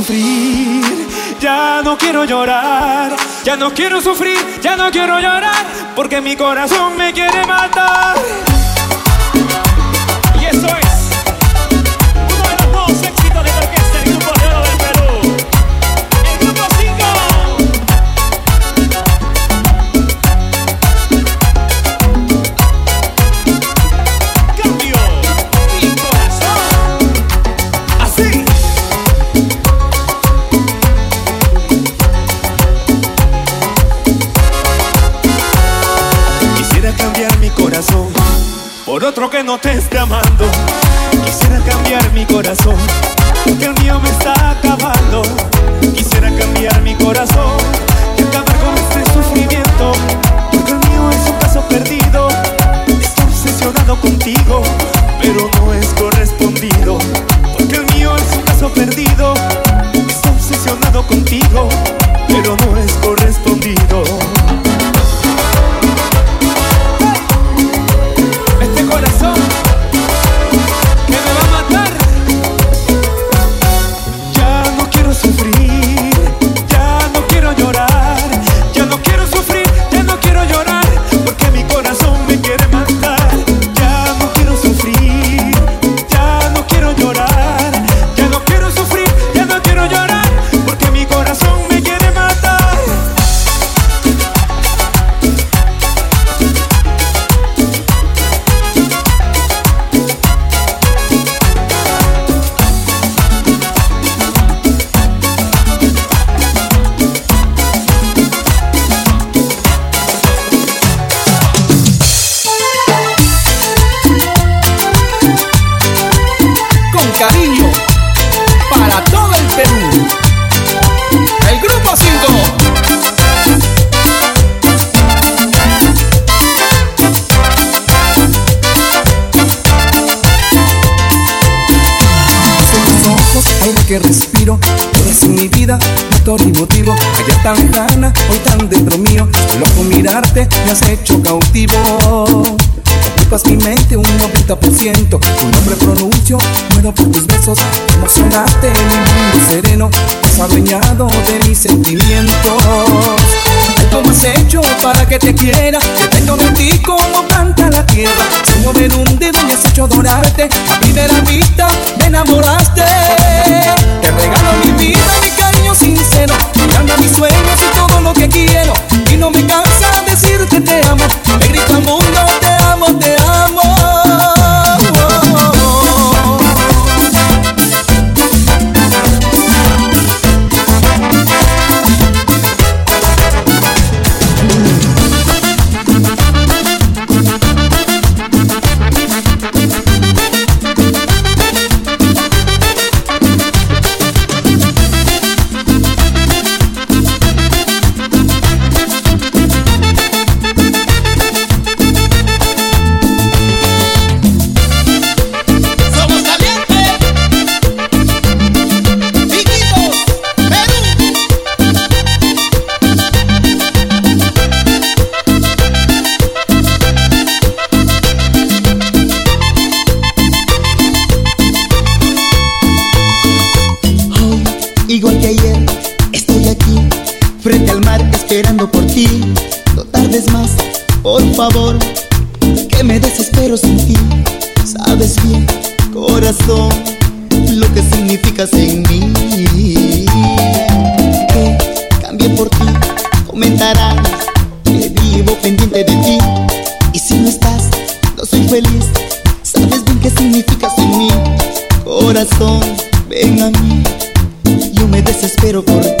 sufrir, ya no quiero llorar, ya no quiero sufrir, ya no quiero llorar, porque mi corazón me quiere matar. no test them. frente al mar esperando por ti. No tardes más, por favor, que me desespero sin ti. Sabes bien, corazón, lo que significas en mí. Que cambie por ti, comentarás que vivo pendiente de ti. Y si no estás, no soy feliz. Sabes bien qué significas en mí. Corazón, ven a mí, yo me desespero por ti.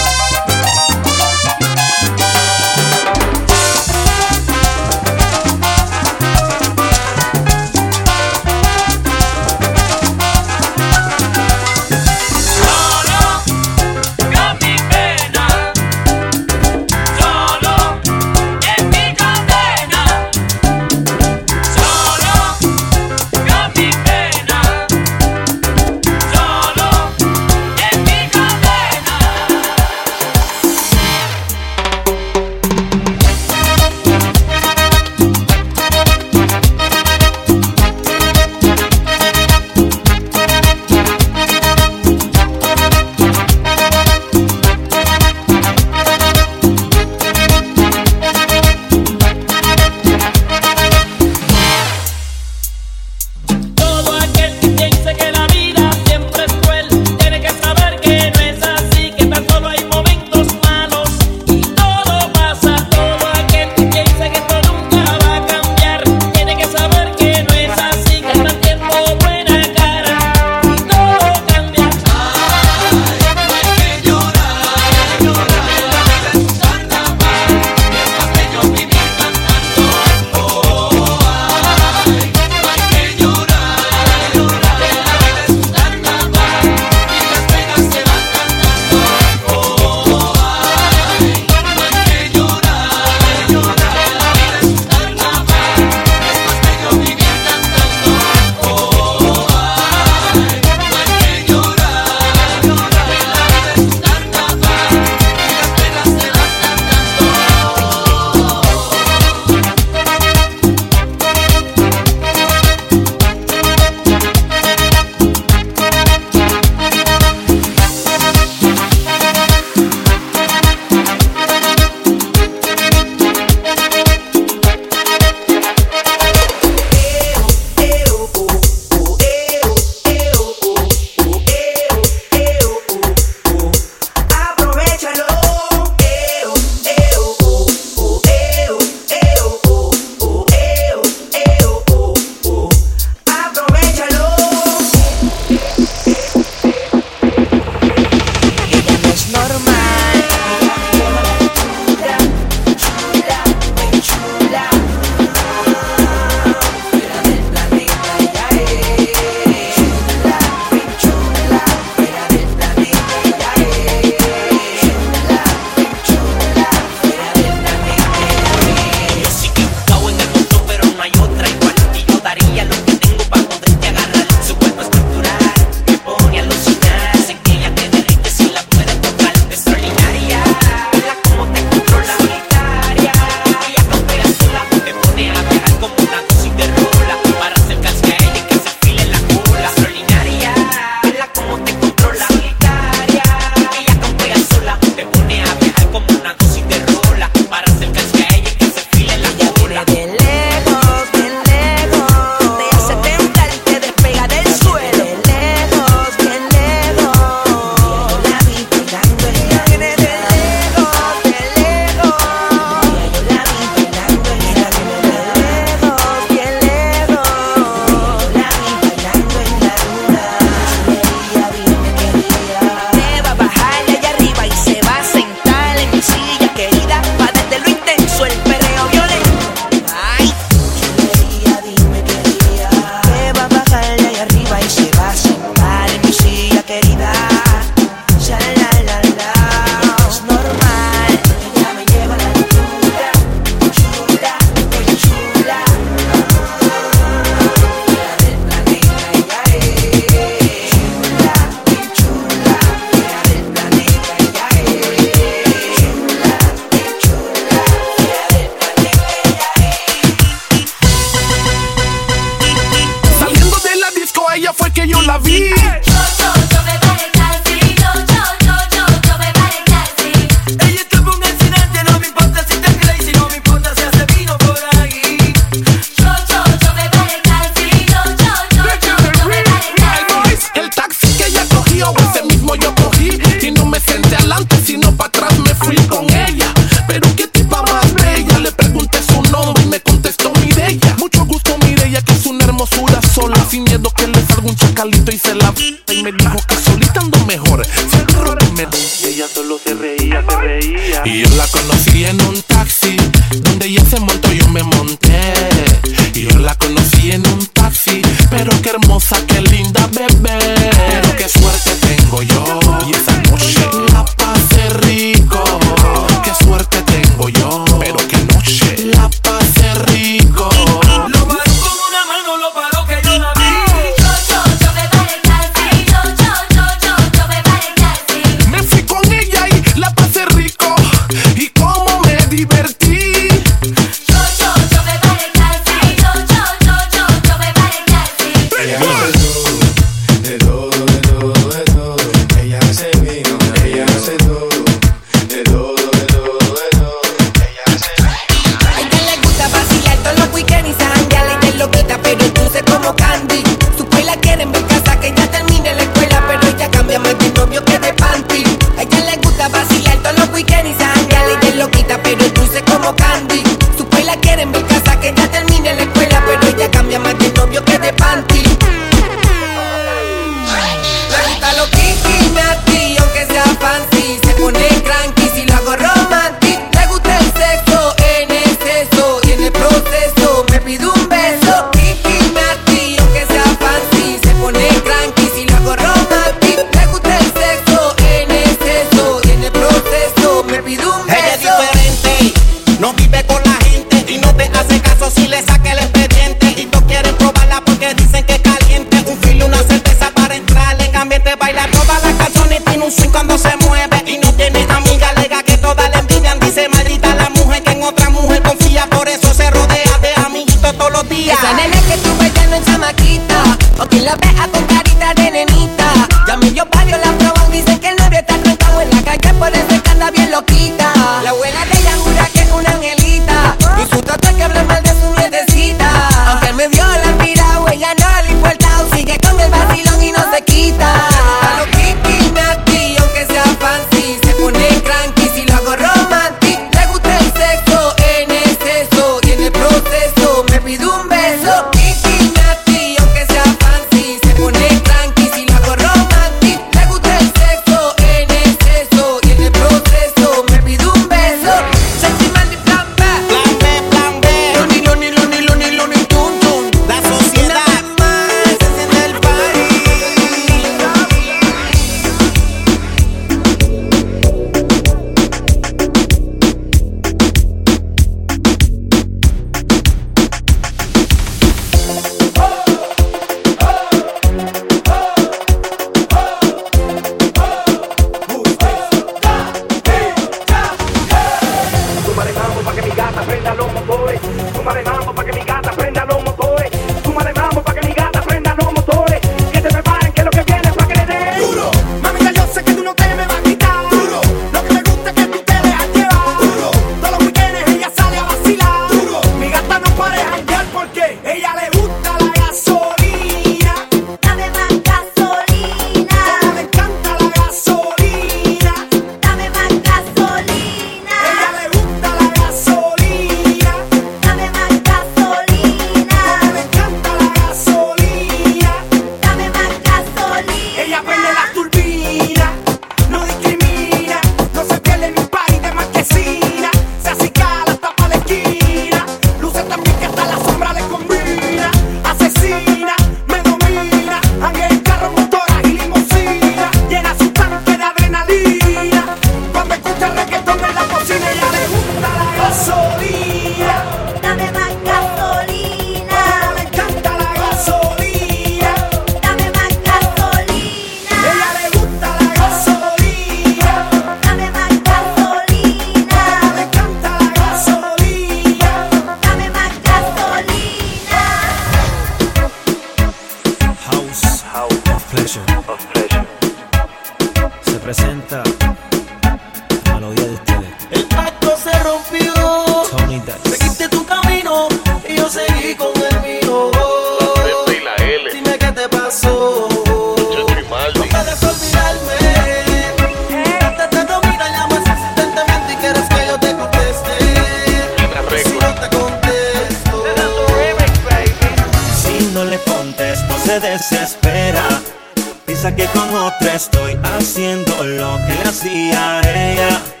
Estoy haciendo lo que hacía ella.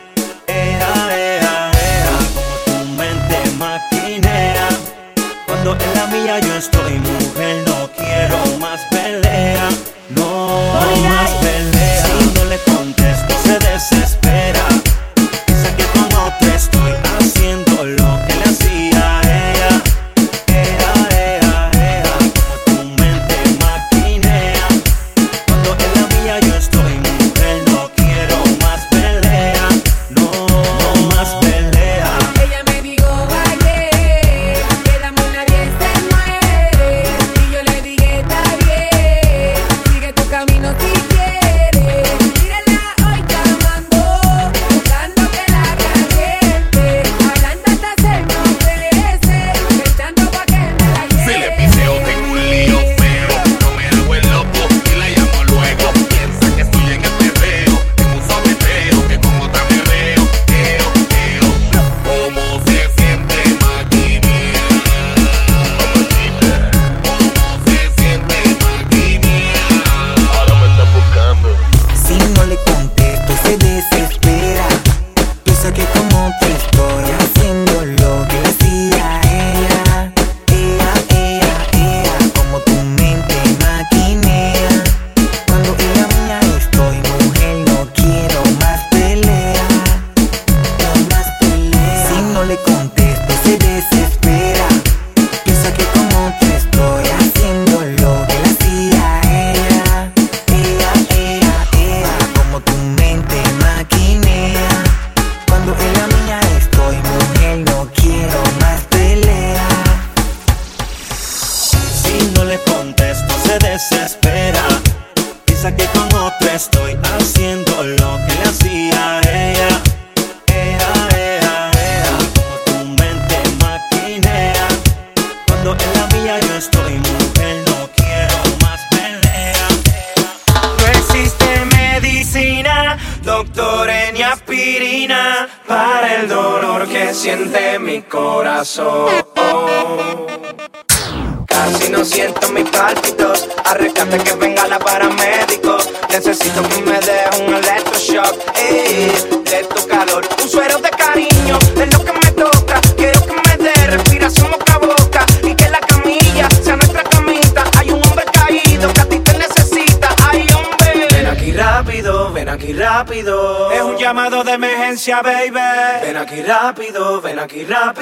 Rápido, ven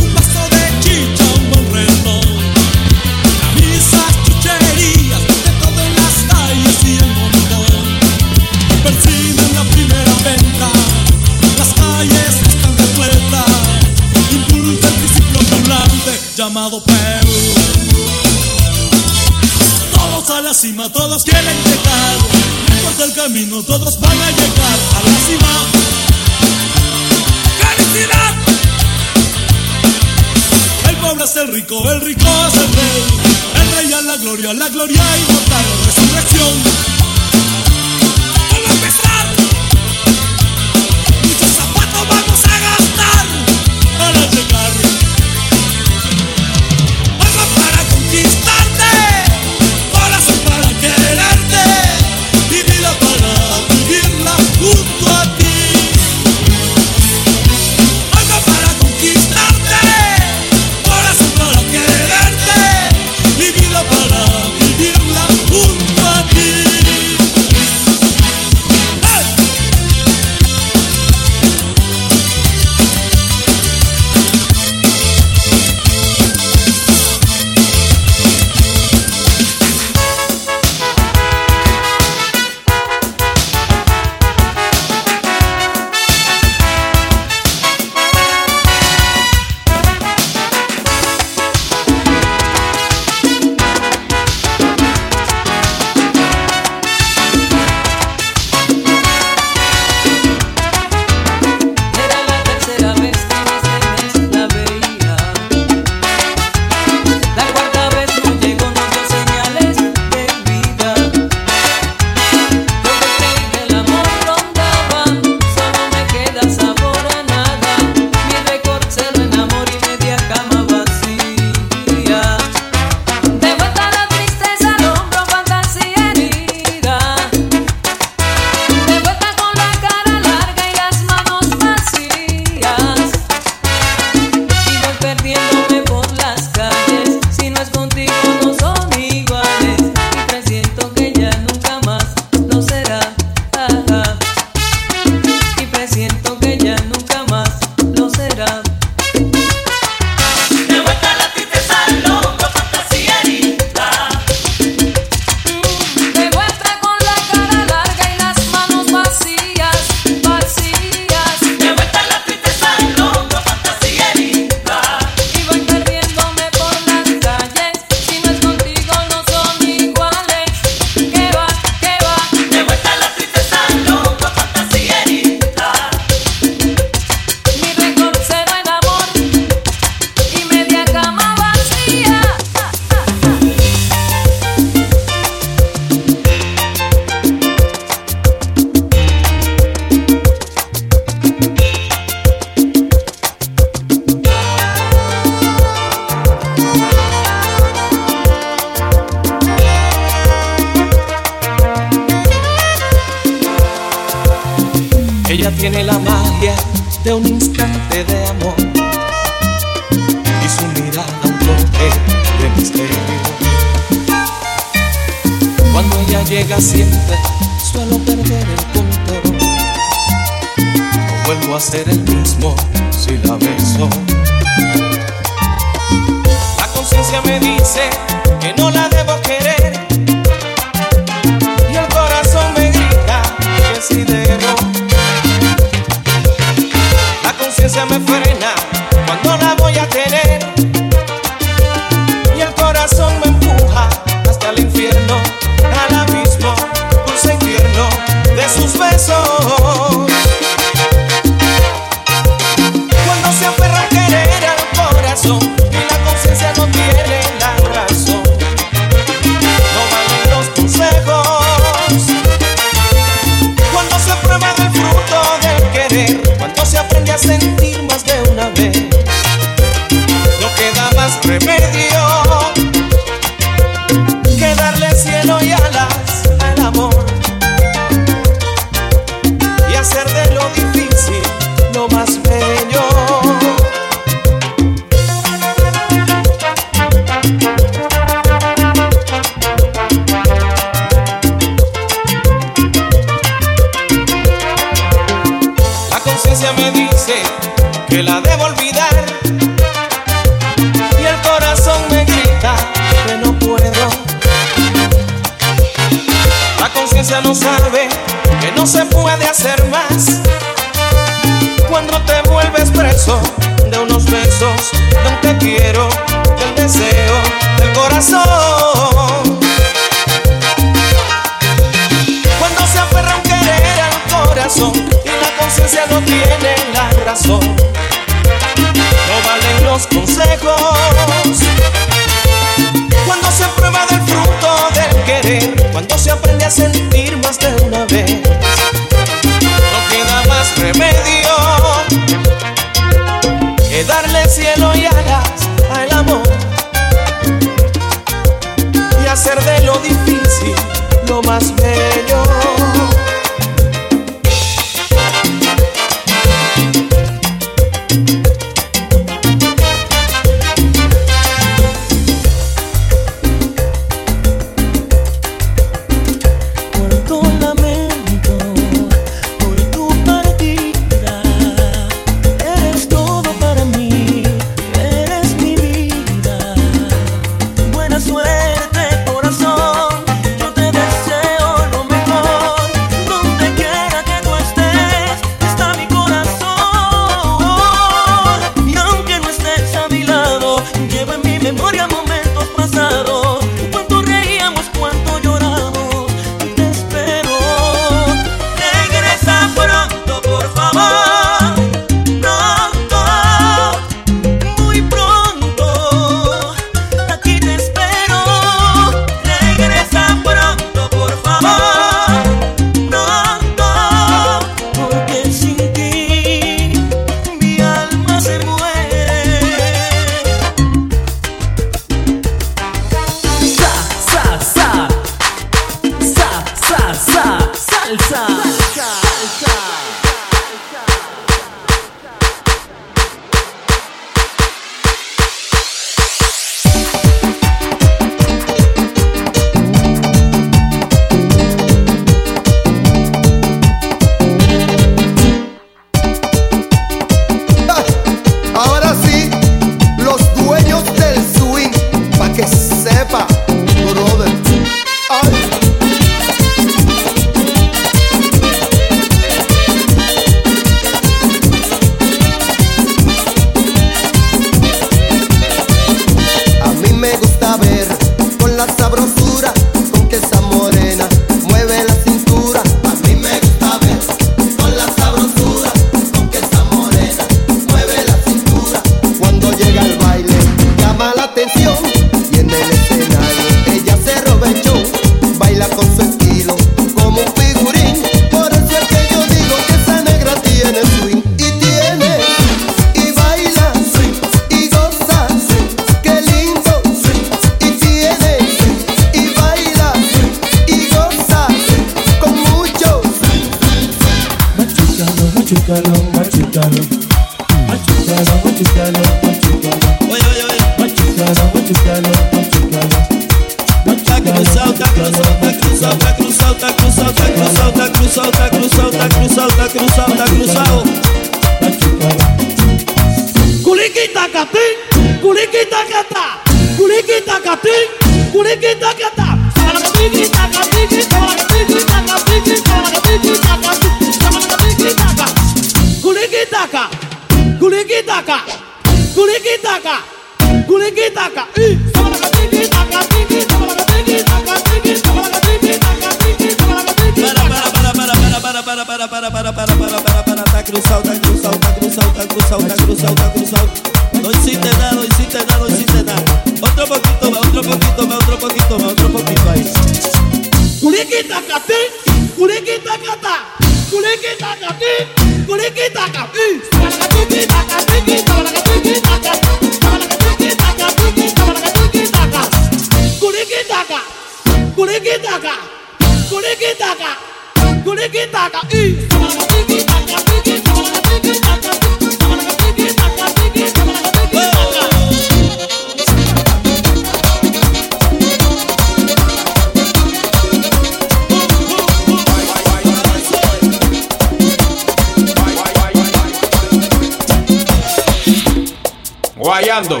Guayando.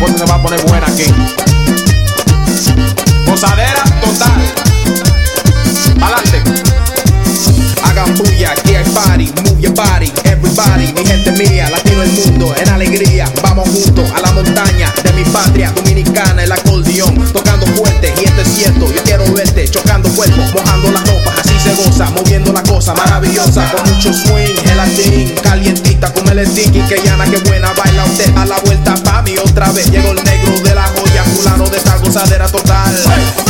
porque se va a poner buena aquí. Posadera total. Adelante. Hagan bulla, aquí hay party, move your body, everybody, mi gente mía, latino el mundo, en alegría, vamos juntos a la montaña de mi patria dominicana, el acordeón, tocando fuerte, y esto es cierto, yo quiero verte, chocando cuerpos, mojando las ropas, así se goza, moviendo la hermosa, maravillosa, con mucho swing, el gelatín, calientita como el sticky, que llana, que buena, baila usted a la vuelta, pa' mí otra vez, llegó el negro de la joya, fulano de esta gozadera total.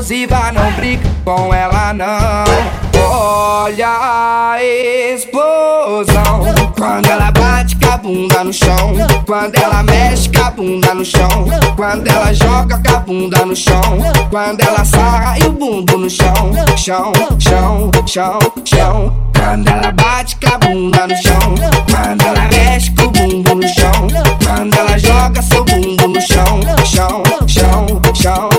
explosiva, não brinca com ela não. Olha a explosão. Quando ela bate com a bunda no chão. Quando ela mexe com a bunda no chão. Quando ela joga com a bunda no chão. Quando ela sai o bumbo no chão. Chão, chão, chão, chão. Quando ela bate com a bunda no chão. Quando ela mexe com o bumbo no chão. Quando ela joga seu bumbo no chão. Chão, chão, chão.